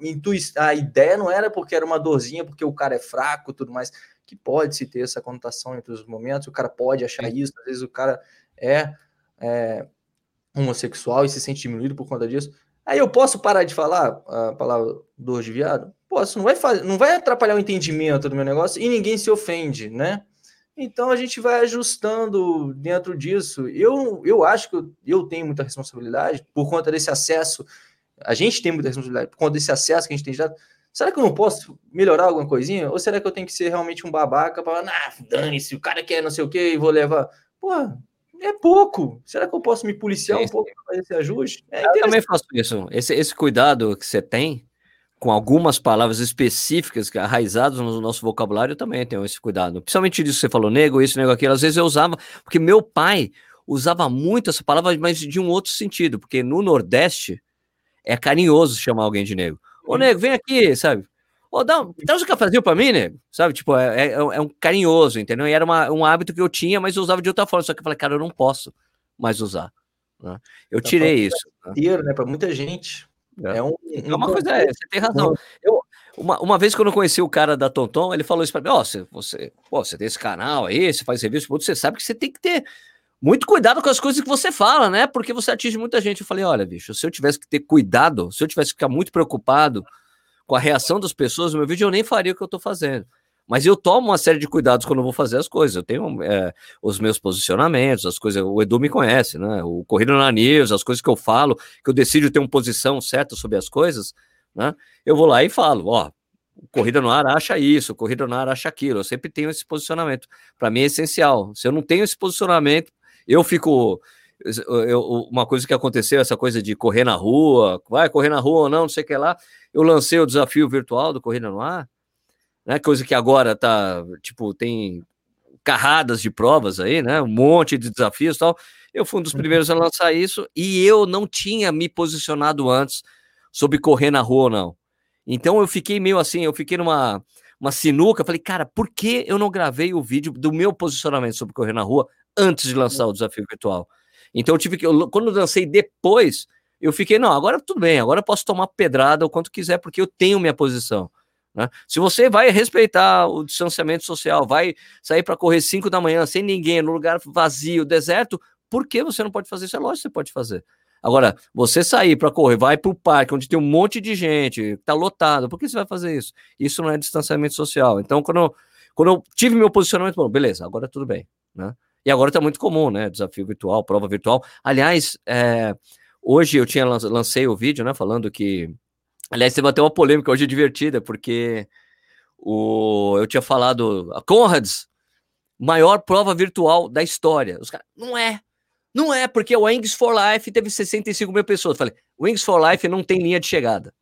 a ideia não era porque era uma dorzinha, porque o cara é fraco tudo mais, que pode se ter essa conotação em todos os momentos, o cara pode achar isso, às vezes o cara é, é homossexual e se sente diminuído por conta disso. Aí eu posso parar de falar a palavra dor de viado? Posso, não vai, fazer, não vai atrapalhar o entendimento do meu negócio e ninguém se ofende, né? Então a gente vai ajustando dentro disso. Eu, eu acho que eu, eu tenho muita responsabilidade por conta desse acesso. A gente tem muita responsabilidade por conta desse acesso que a gente tem dado. Será que eu não posso melhorar alguma coisinha? Ou será que eu tenho que ser realmente um babaca para falar, ah, dane-se, o cara quer não sei o que e vou levar. Pô, é pouco. Será que eu posso me policiar um pouco para fazer esse ajuste? É eu também faço isso. Esse, esse cuidado que você tem com algumas palavras específicas arraizadas no nosso vocabulário, eu também tenho esse cuidado. Principalmente disso que você falou, nego, isso, nego, aquilo. Às vezes eu usava, porque meu pai usava muito essa palavra, mas de um outro sentido, porque no Nordeste é carinhoso chamar alguém de nego. Ô, nego, vem aqui, sabe? Ô, dá, dá um cafezinho pra mim, nego, sabe? Tipo, é, é, é, um carinhoso, entendeu? E era uma, um hábito que eu tinha, mas eu usava de outra forma. Só que eu falei, cara, eu não posso mais usar. Né? Eu tirei isso. Né? né? Para muita gente. É, é, um, é uma coisa, é, você tem razão. Eu, uma, uma vez quando eu conheci o cara da Tonton, ele falou isso para mim: Ó, oh, você, você, pô, você tem esse canal aí, você faz revista, você sabe que você tem que ter muito cuidado com as coisas que você fala, né? Porque você atinge muita gente. Eu falei: olha, bicho, se eu tivesse que ter cuidado, se eu tivesse que ficar muito preocupado com a reação das pessoas no meu vídeo, eu nem faria o que eu tô fazendo. Mas eu tomo uma série de cuidados quando vou fazer as coisas. Eu tenho é, os meus posicionamentos, as coisas. O Edu me conhece, né? O Corrido na News, as coisas que eu falo, que eu decido ter uma posição certa sobre as coisas, né? Eu vou lá e falo, ó, Corrida no Ar acha isso, Corrida no Ar acha aquilo. Eu sempre tenho esse posicionamento. Para mim é essencial. Se eu não tenho esse posicionamento, eu fico. Eu, uma coisa que aconteceu, essa coisa de correr na rua, vai correr na rua ou não, não sei o que lá. Eu lancei o desafio virtual do Corrida no Ar né? Coisa que agora tá, tipo, tem carradas de provas aí, né? Um monte de desafios e tal. Eu fui um dos uhum. primeiros a lançar isso e eu não tinha me posicionado antes sobre correr na rua ou não. Então eu fiquei meio assim, eu fiquei numa uma sinuca, falei, cara, por que eu não gravei o vídeo do meu posicionamento sobre correr na rua antes de lançar o desafio virtual? Então eu tive que, eu, quando eu lancei depois, eu fiquei, não, agora tudo bem, agora eu posso tomar pedrada o quanto quiser, porque eu tenho minha posição. Né? Se você vai respeitar o distanciamento social, vai sair para correr 5 da manhã sem ninguém, no lugar vazio, deserto, por que você não pode fazer isso? É lógico que você pode fazer. Agora, você sair para correr, vai para o parque onde tem um monte de gente, está lotado, por que você vai fazer isso? Isso não é distanciamento social. Então, quando eu, quando eu tive meu posicionamento, bom, beleza, agora tudo bem. Né? E agora está muito comum, né? Desafio virtual, prova virtual. Aliás, é, hoje eu tinha lancei o vídeo, né? Falando que Aliás, teve até uma polêmica hoje divertida, porque o, eu tinha falado, a Conrads, maior prova virtual da história. Os caras, não é. Não é, porque o Wings for Life teve 65 mil pessoas. Eu falei, Wings for Life não tem linha de chegada.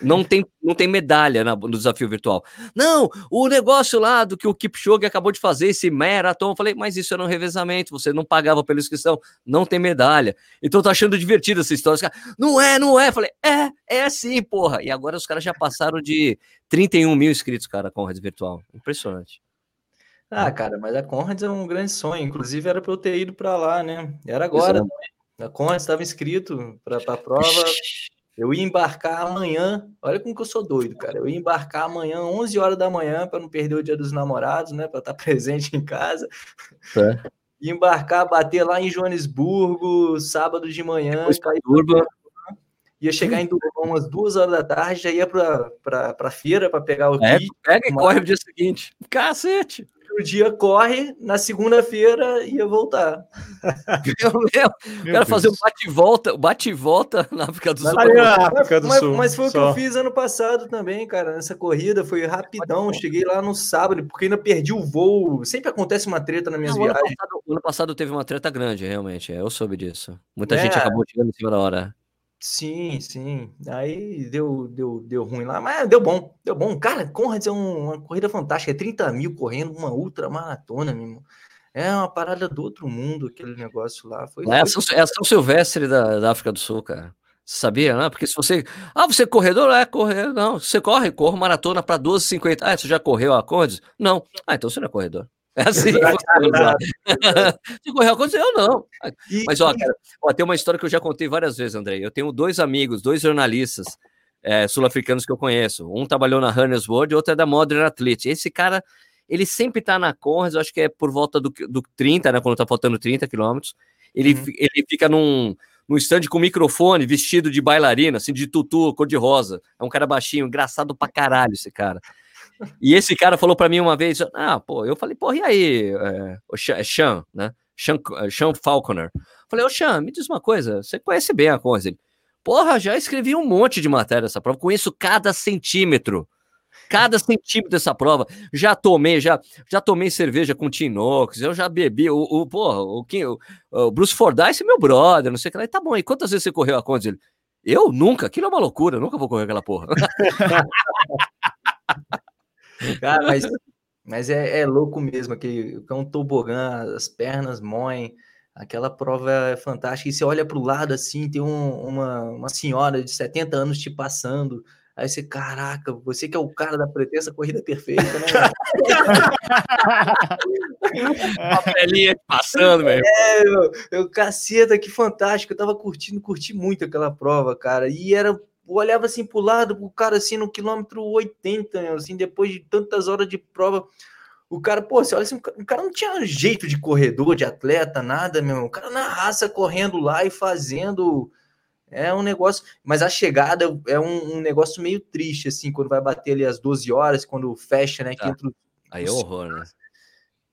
Não tem, não tem medalha na, no desafio virtual. Não, o negócio lá do que o Kipchoge acabou de fazer, esse maratón, eu falei, mas isso era um revezamento, você não pagava pela inscrição, não tem medalha. Então eu tô achando divertido essa história. Os não é, não é. Eu falei, é, é sim, porra. E agora os caras já passaram de 31 mil inscritos, cara, com a rede virtual. Impressionante. Ah, cara, mas a Conrads é um grande sonho. Inclusive era para eu ter ido para lá, né? Era agora. Exato. A Conrads estava inscrito para a prova. Eu ia embarcar amanhã. Olha como que eu sou doido, cara. Eu ia embarcar amanhã, 11 horas da manhã, para não perder o dia dos namorados, né? Para estar [LAUGHS] presente em casa. É. Ia embarcar, bater lá em Joanesburgo, sábado de manhã. Depois pra Durban. Ia chegar em Durban umas duas horas da tarde, já ia para a feira para pegar o É, kit. pega e Uma- corre no dia seguinte. Cacete! O dia corre, na segunda-feira ia voltar. Meu, meu, Meu quero fazer um Deus. bate e volta, bate e volta na África do Sul. Ali na África do mas, Sul. mas foi o que só. eu fiz ano passado também, cara. Nessa corrida foi rapidão. Cheguei lá no sábado, porque ainda perdi o voo. Sempre acontece uma treta nas minhas Não, o ano, viagens. passado, o ano passado teve uma treta grande, realmente. é, Eu soube disso. Muita É. gente acabou chegando em cima da hora. Sim, sim. Aí deu, deu, deu ruim lá, mas deu bom, deu bom. Cara, Conrads é um- uma corrida fantástica. É 30 mil correndo, uma ultra maratona, meu irmão. É uma parada do outro mundo aquele negócio lá. Foi, É a foi- São, é São Silvestre da, da África do Sul, cara. Você sabia, né? Porque se você. Ah, você é corredor? É, correr. Não. Você corre, corre maratona para 12,50. Ah, você já correu a Condes? Não. Ah, então você não é corredor. [LAUGHS] É assim que [LAUGHS] funciona. Você correu a Condes? Eu não. Mas, ó, cara, ó, tem uma história que eu já contei várias vezes, André. Eu tenho dois amigos, dois jornalistas é, sul-africanos que eu conheço. Um trabalhou na Runners World e outro é da Modern Athlete. Esse cara, ele sempre tá na Conrads, eu acho que é por volta do, do 30, né? Quando tá faltando 30 quilômetros. Ele, Uhum. ele fica num, num stand com microfone, vestido de bailarina, assim, de tutu, cor-de-rosa. É um cara baixinho, engraçado pra caralho esse cara. E esse cara falou pra mim uma vez, ah, pô, eu falei, porra, e aí, é, o Sean, é né? Sean, é, Sean Falconer. Falei, ô Sean, me diz uma coisa, você conhece bem a coisa? Ele, porra, já escrevi um monte de matéria dessa prova, conheço cada centímetro, cada centímetro dessa prova. Já tomei, já, já tomei cerveja com Tinox, eu já bebi, o, o porra, o, o, o Bruce Fordyce é meu brother, não sei o que lá. E tá bom, e quantas vezes você correu a Condes? Ele, eu nunca, aquilo é uma loucura, nunca vou correr aquela porra. [LAUGHS] Cara, mas, mas é, é louco mesmo, que é um tobogã, as pernas moem, aquela prova é fantástica. E você olha para o lado assim, tem um- uma, uma senhora de 70 anos te passando. Aí você, caraca, você que é o cara da pretensa corrida perfeita, né? [LAUGHS] a pelinha passando, velho. É, eu, eu, caceta, que fantástico. Eu tava curtindo, curti muito aquela prova, cara. E era. Olhava assim pro lado, o cara assim no quilômetro 80, né, assim, depois de tantas horas de prova. O cara, pô, você olha assim, o ca- o cara não tinha jeito de corredor, de atleta, nada, meu. O cara na raça correndo lá e fazendo. É um negócio. Mas a chegada é um, um negócio meio triste, assim, quando vai bater ali às 12 horas, quando fecha, né? Tá. Aí é horror, né?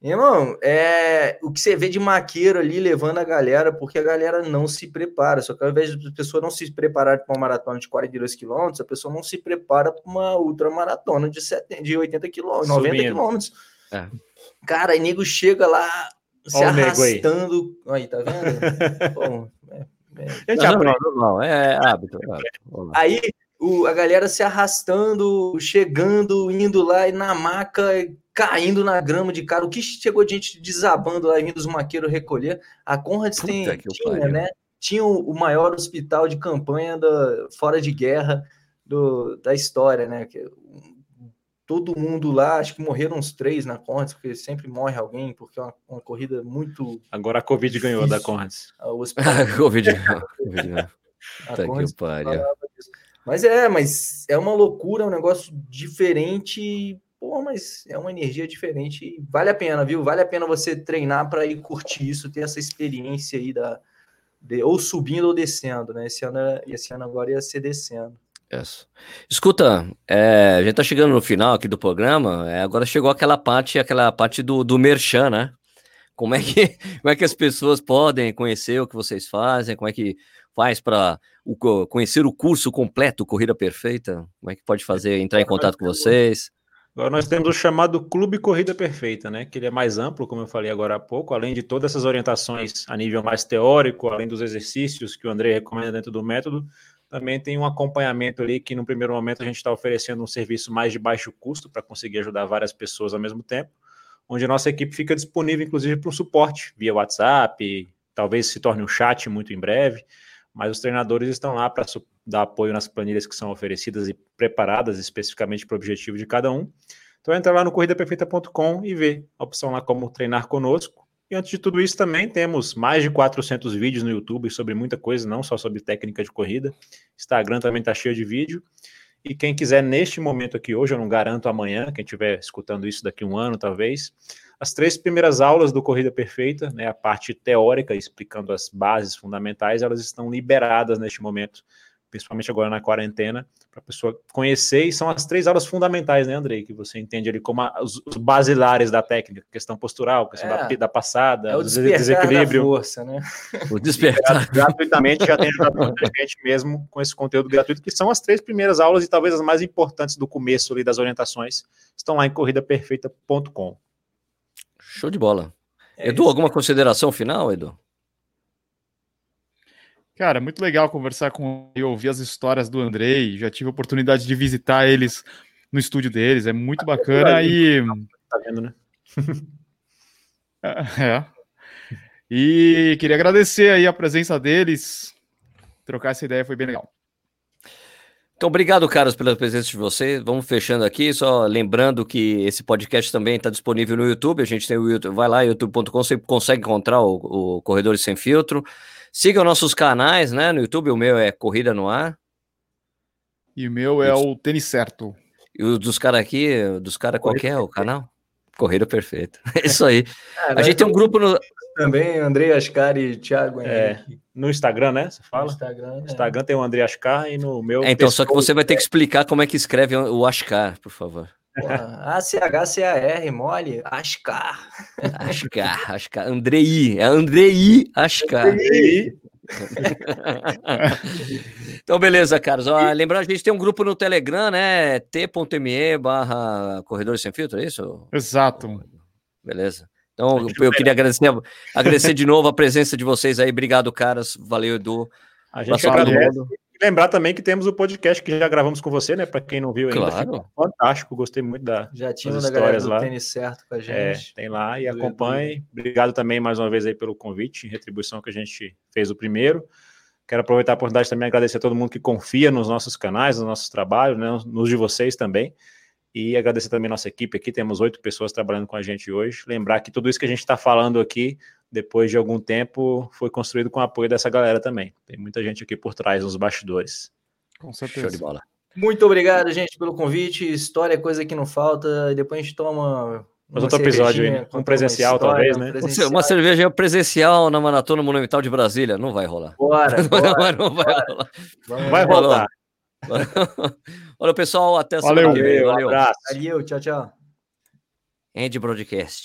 Irmão, é o que você vê de maqueiro ali levando a galera, porque a galera não se prepara. Só que ao invés de pessoa não se preparar para uma maratona de 42 quilômetros, a pessoa não se prepara para uma ultramaratona de, 70, de 80 quilômetros, 90 Subindo. quilômetros. É. Cara, aí nego chega lá se Ó o nego aí. arrastando. Aí, tá vendo? [LAUGHS] Bom, é- gente Não, normal, normal, é hábito. é hábito. Aí o, a galera se arrastando, chegando, indo lá e na maca, caindo na grama de cara. O que chegou de gente desabando lá e vindo os maqueiros recolher? A Conrads tem, tinha, né? Tinha o, maior hospital de campanha da, fora de guerra do, da história, né? Que, todo mundo lá, acho que morreram uns três na Conrads, porque sempre morre alguém, porque é uma, uma corrida muito. Agora a Covid ganhou da. Conrads. O [LAUGHS] hospital, Covid. [LAUGHS] Covid, a Puta Conrads que pariu. Mas é, mas é uma loucura, é um negócio diferente. Pô, mas é uma energia diferente. e Vale a pena, viu? Vale a pena você treinar para ir curtir isso, ter essa experiência aí da. de- ou subindo ou descendo, né? Esse ano, esse ano agora ia ser descendo. Isso. Escuta, é, a gente tá chegando no final aqui do programa. é, agora chegou aquela parte, aquela parte do, do merchan, né? Como é que, [LAUGHS] como é que as pessoas podem conhecer o que vocês fazem? Como é que pais para conhecer o curso completo Corrida Perfeita? Como é que pode fazer, entrar em contato com vocês? Agora nós temos o chamado Clube Corrida Perfeita, né? Que ele é mais amplo, como eu falei agora há pouco, além de todas essas orientações a nível mais teórico, além dos exercícios que o André recomenda dentro do método, também tem um acompanhamento ali que no primeiro momento a gente está oferecendo um serviço mais de baixo custo para conseguir ajudar várias pessoas ao mesmo tempo, onde a nossa equipe fica disponível, inclusive, para o suporte via WhatsApp, talvez se torne um chat muito em breve, mas os treinadores estão lá para dar apoio nas planilhas que são oferecidas e preparadas especificamente para o objetivo de cada um. Então entra lá no corridaperfeita.com e vê a opção lá como treinar conosco. E antes de tudo isso também temos mais de 400 vídeos no YouTube sobre muita coisa, não só sobre técnica de corrida. Instagram também está cheio de vídeo. E quem quiser neste momento aqui hoje, eu não garanto amanhã, quem estiver escutando isso daqui um ano talvez, as três primeiras aulas do Corrida Perfeita, né, a parte teórica, explicando as bases fundamentais, elas estão liberadas neste momento, principalmente agora na quarentena, para a pessoa conhecer, e são as três aulas fundamentais, né, Andrei, que você entende ali como a, os, os, basilares da técnica, questão postural, questão é, da, da, passada, é o desequilíbrio. Da força, né? O despertar. [LAUGHS] Gratuitamente já tem ajudado muita gente mesmo com esse conteúdo gratuito, que são as três primeiras aulas e talvez as mais importantes do começo ali das orientações, estão lá em corridaperfeita.com. Show de bola. É Edu, isso. alguma consideração final, Edu? Cara, muito legal conversar com e ouvir as histórias do Andrei. Já tive a oportunidade de visitar eles no estúdio deles, é muito bacana e. Tá vendo, né? [LAUGHS] é. E queria agradecer aí a presença deles. Trocar essa ideia foi bem legal. Então, obrigado, caras, pela presença de vocês. Vamos fechando aqui, só lembrando que esse podcast também está disponível no YouTube. A gente tem o YouTube, vai lá, youtube.com, você consegue encontrar o, o Corredores Sem Filtro. Sigam nossos canais, né? No YouTube, o meu é Corrida no Ar. E o meu é o Tênis Certo. E o dos caras aqui, dos caras, qual é o canal? Corrida Perfeita. É [LAUGHS] isso aí. É, a gente tem um grupo no. Também, André Ascar e Thiago. É, no Instagram, né? Você fala? No Instagram, no Instagram tem o André Ascar e no meu. É, então, só que você vai ter que explicar como é que escreve o Ascar, por favor. A-C-H-C-A-R, mole, Ascar. Ascar, Ascar. Andrei, é Andrei Ascar. Andrei. [LAUGHS] então, beleza, Carlos. Ó, lembrando, a gente tem um grupo no Telegram, né? t.me barra Corredores Sem Filtro, é isso? Exato. Beleza. Então, eu queria agradecer, agradecer de novo a presença de vocês aí. Obrigado, caras. Valeu, Edu. A gente agradece. Lembrar também que temos o podcast que já gravamos com você, né? Para quem não viu ainda. Claro. Fantástico, gostei muito da Já tinha das histórias lá. tênis certo com a é, gente. É, tem lá e acompanhe. Obrigado também mais uma vez aí pelo convite, em retribuição que a gente fez o primeiro. Quero aproveitar a oportunidade também agradecer a todo mundo que confia nos nossos canais, nos nossos trabalhos, né, nos de vocês também. E agradecer também a nossa equipe aqui, temos oito pessoas trabalhando com a gente hoje. Lembrar que tudo isso que a gente está falando aqui, depois de algum tempo, foi construído com o apoio dessa galera também. Tem muita gente aqui por trás, nos bastidores. Com certeza. Show de bola. Muito obrigado, gente, pelo convite. História é coisa que não falta. Depois a gente toma. Mas outro episódio aí, um presencial, história, talvez, né? Presencial. Uma cerveja presencial na Maratona Monumental de Brasília. Não vai rolar. Bora, [LAUGHS] bora, não vai bora. rolar. Vamos vai rolar. [LAUGHS] Olha, pessoal, até semana que vem. Valeu. Um abraço. Valeu, tchau, tchau. End Broadcast.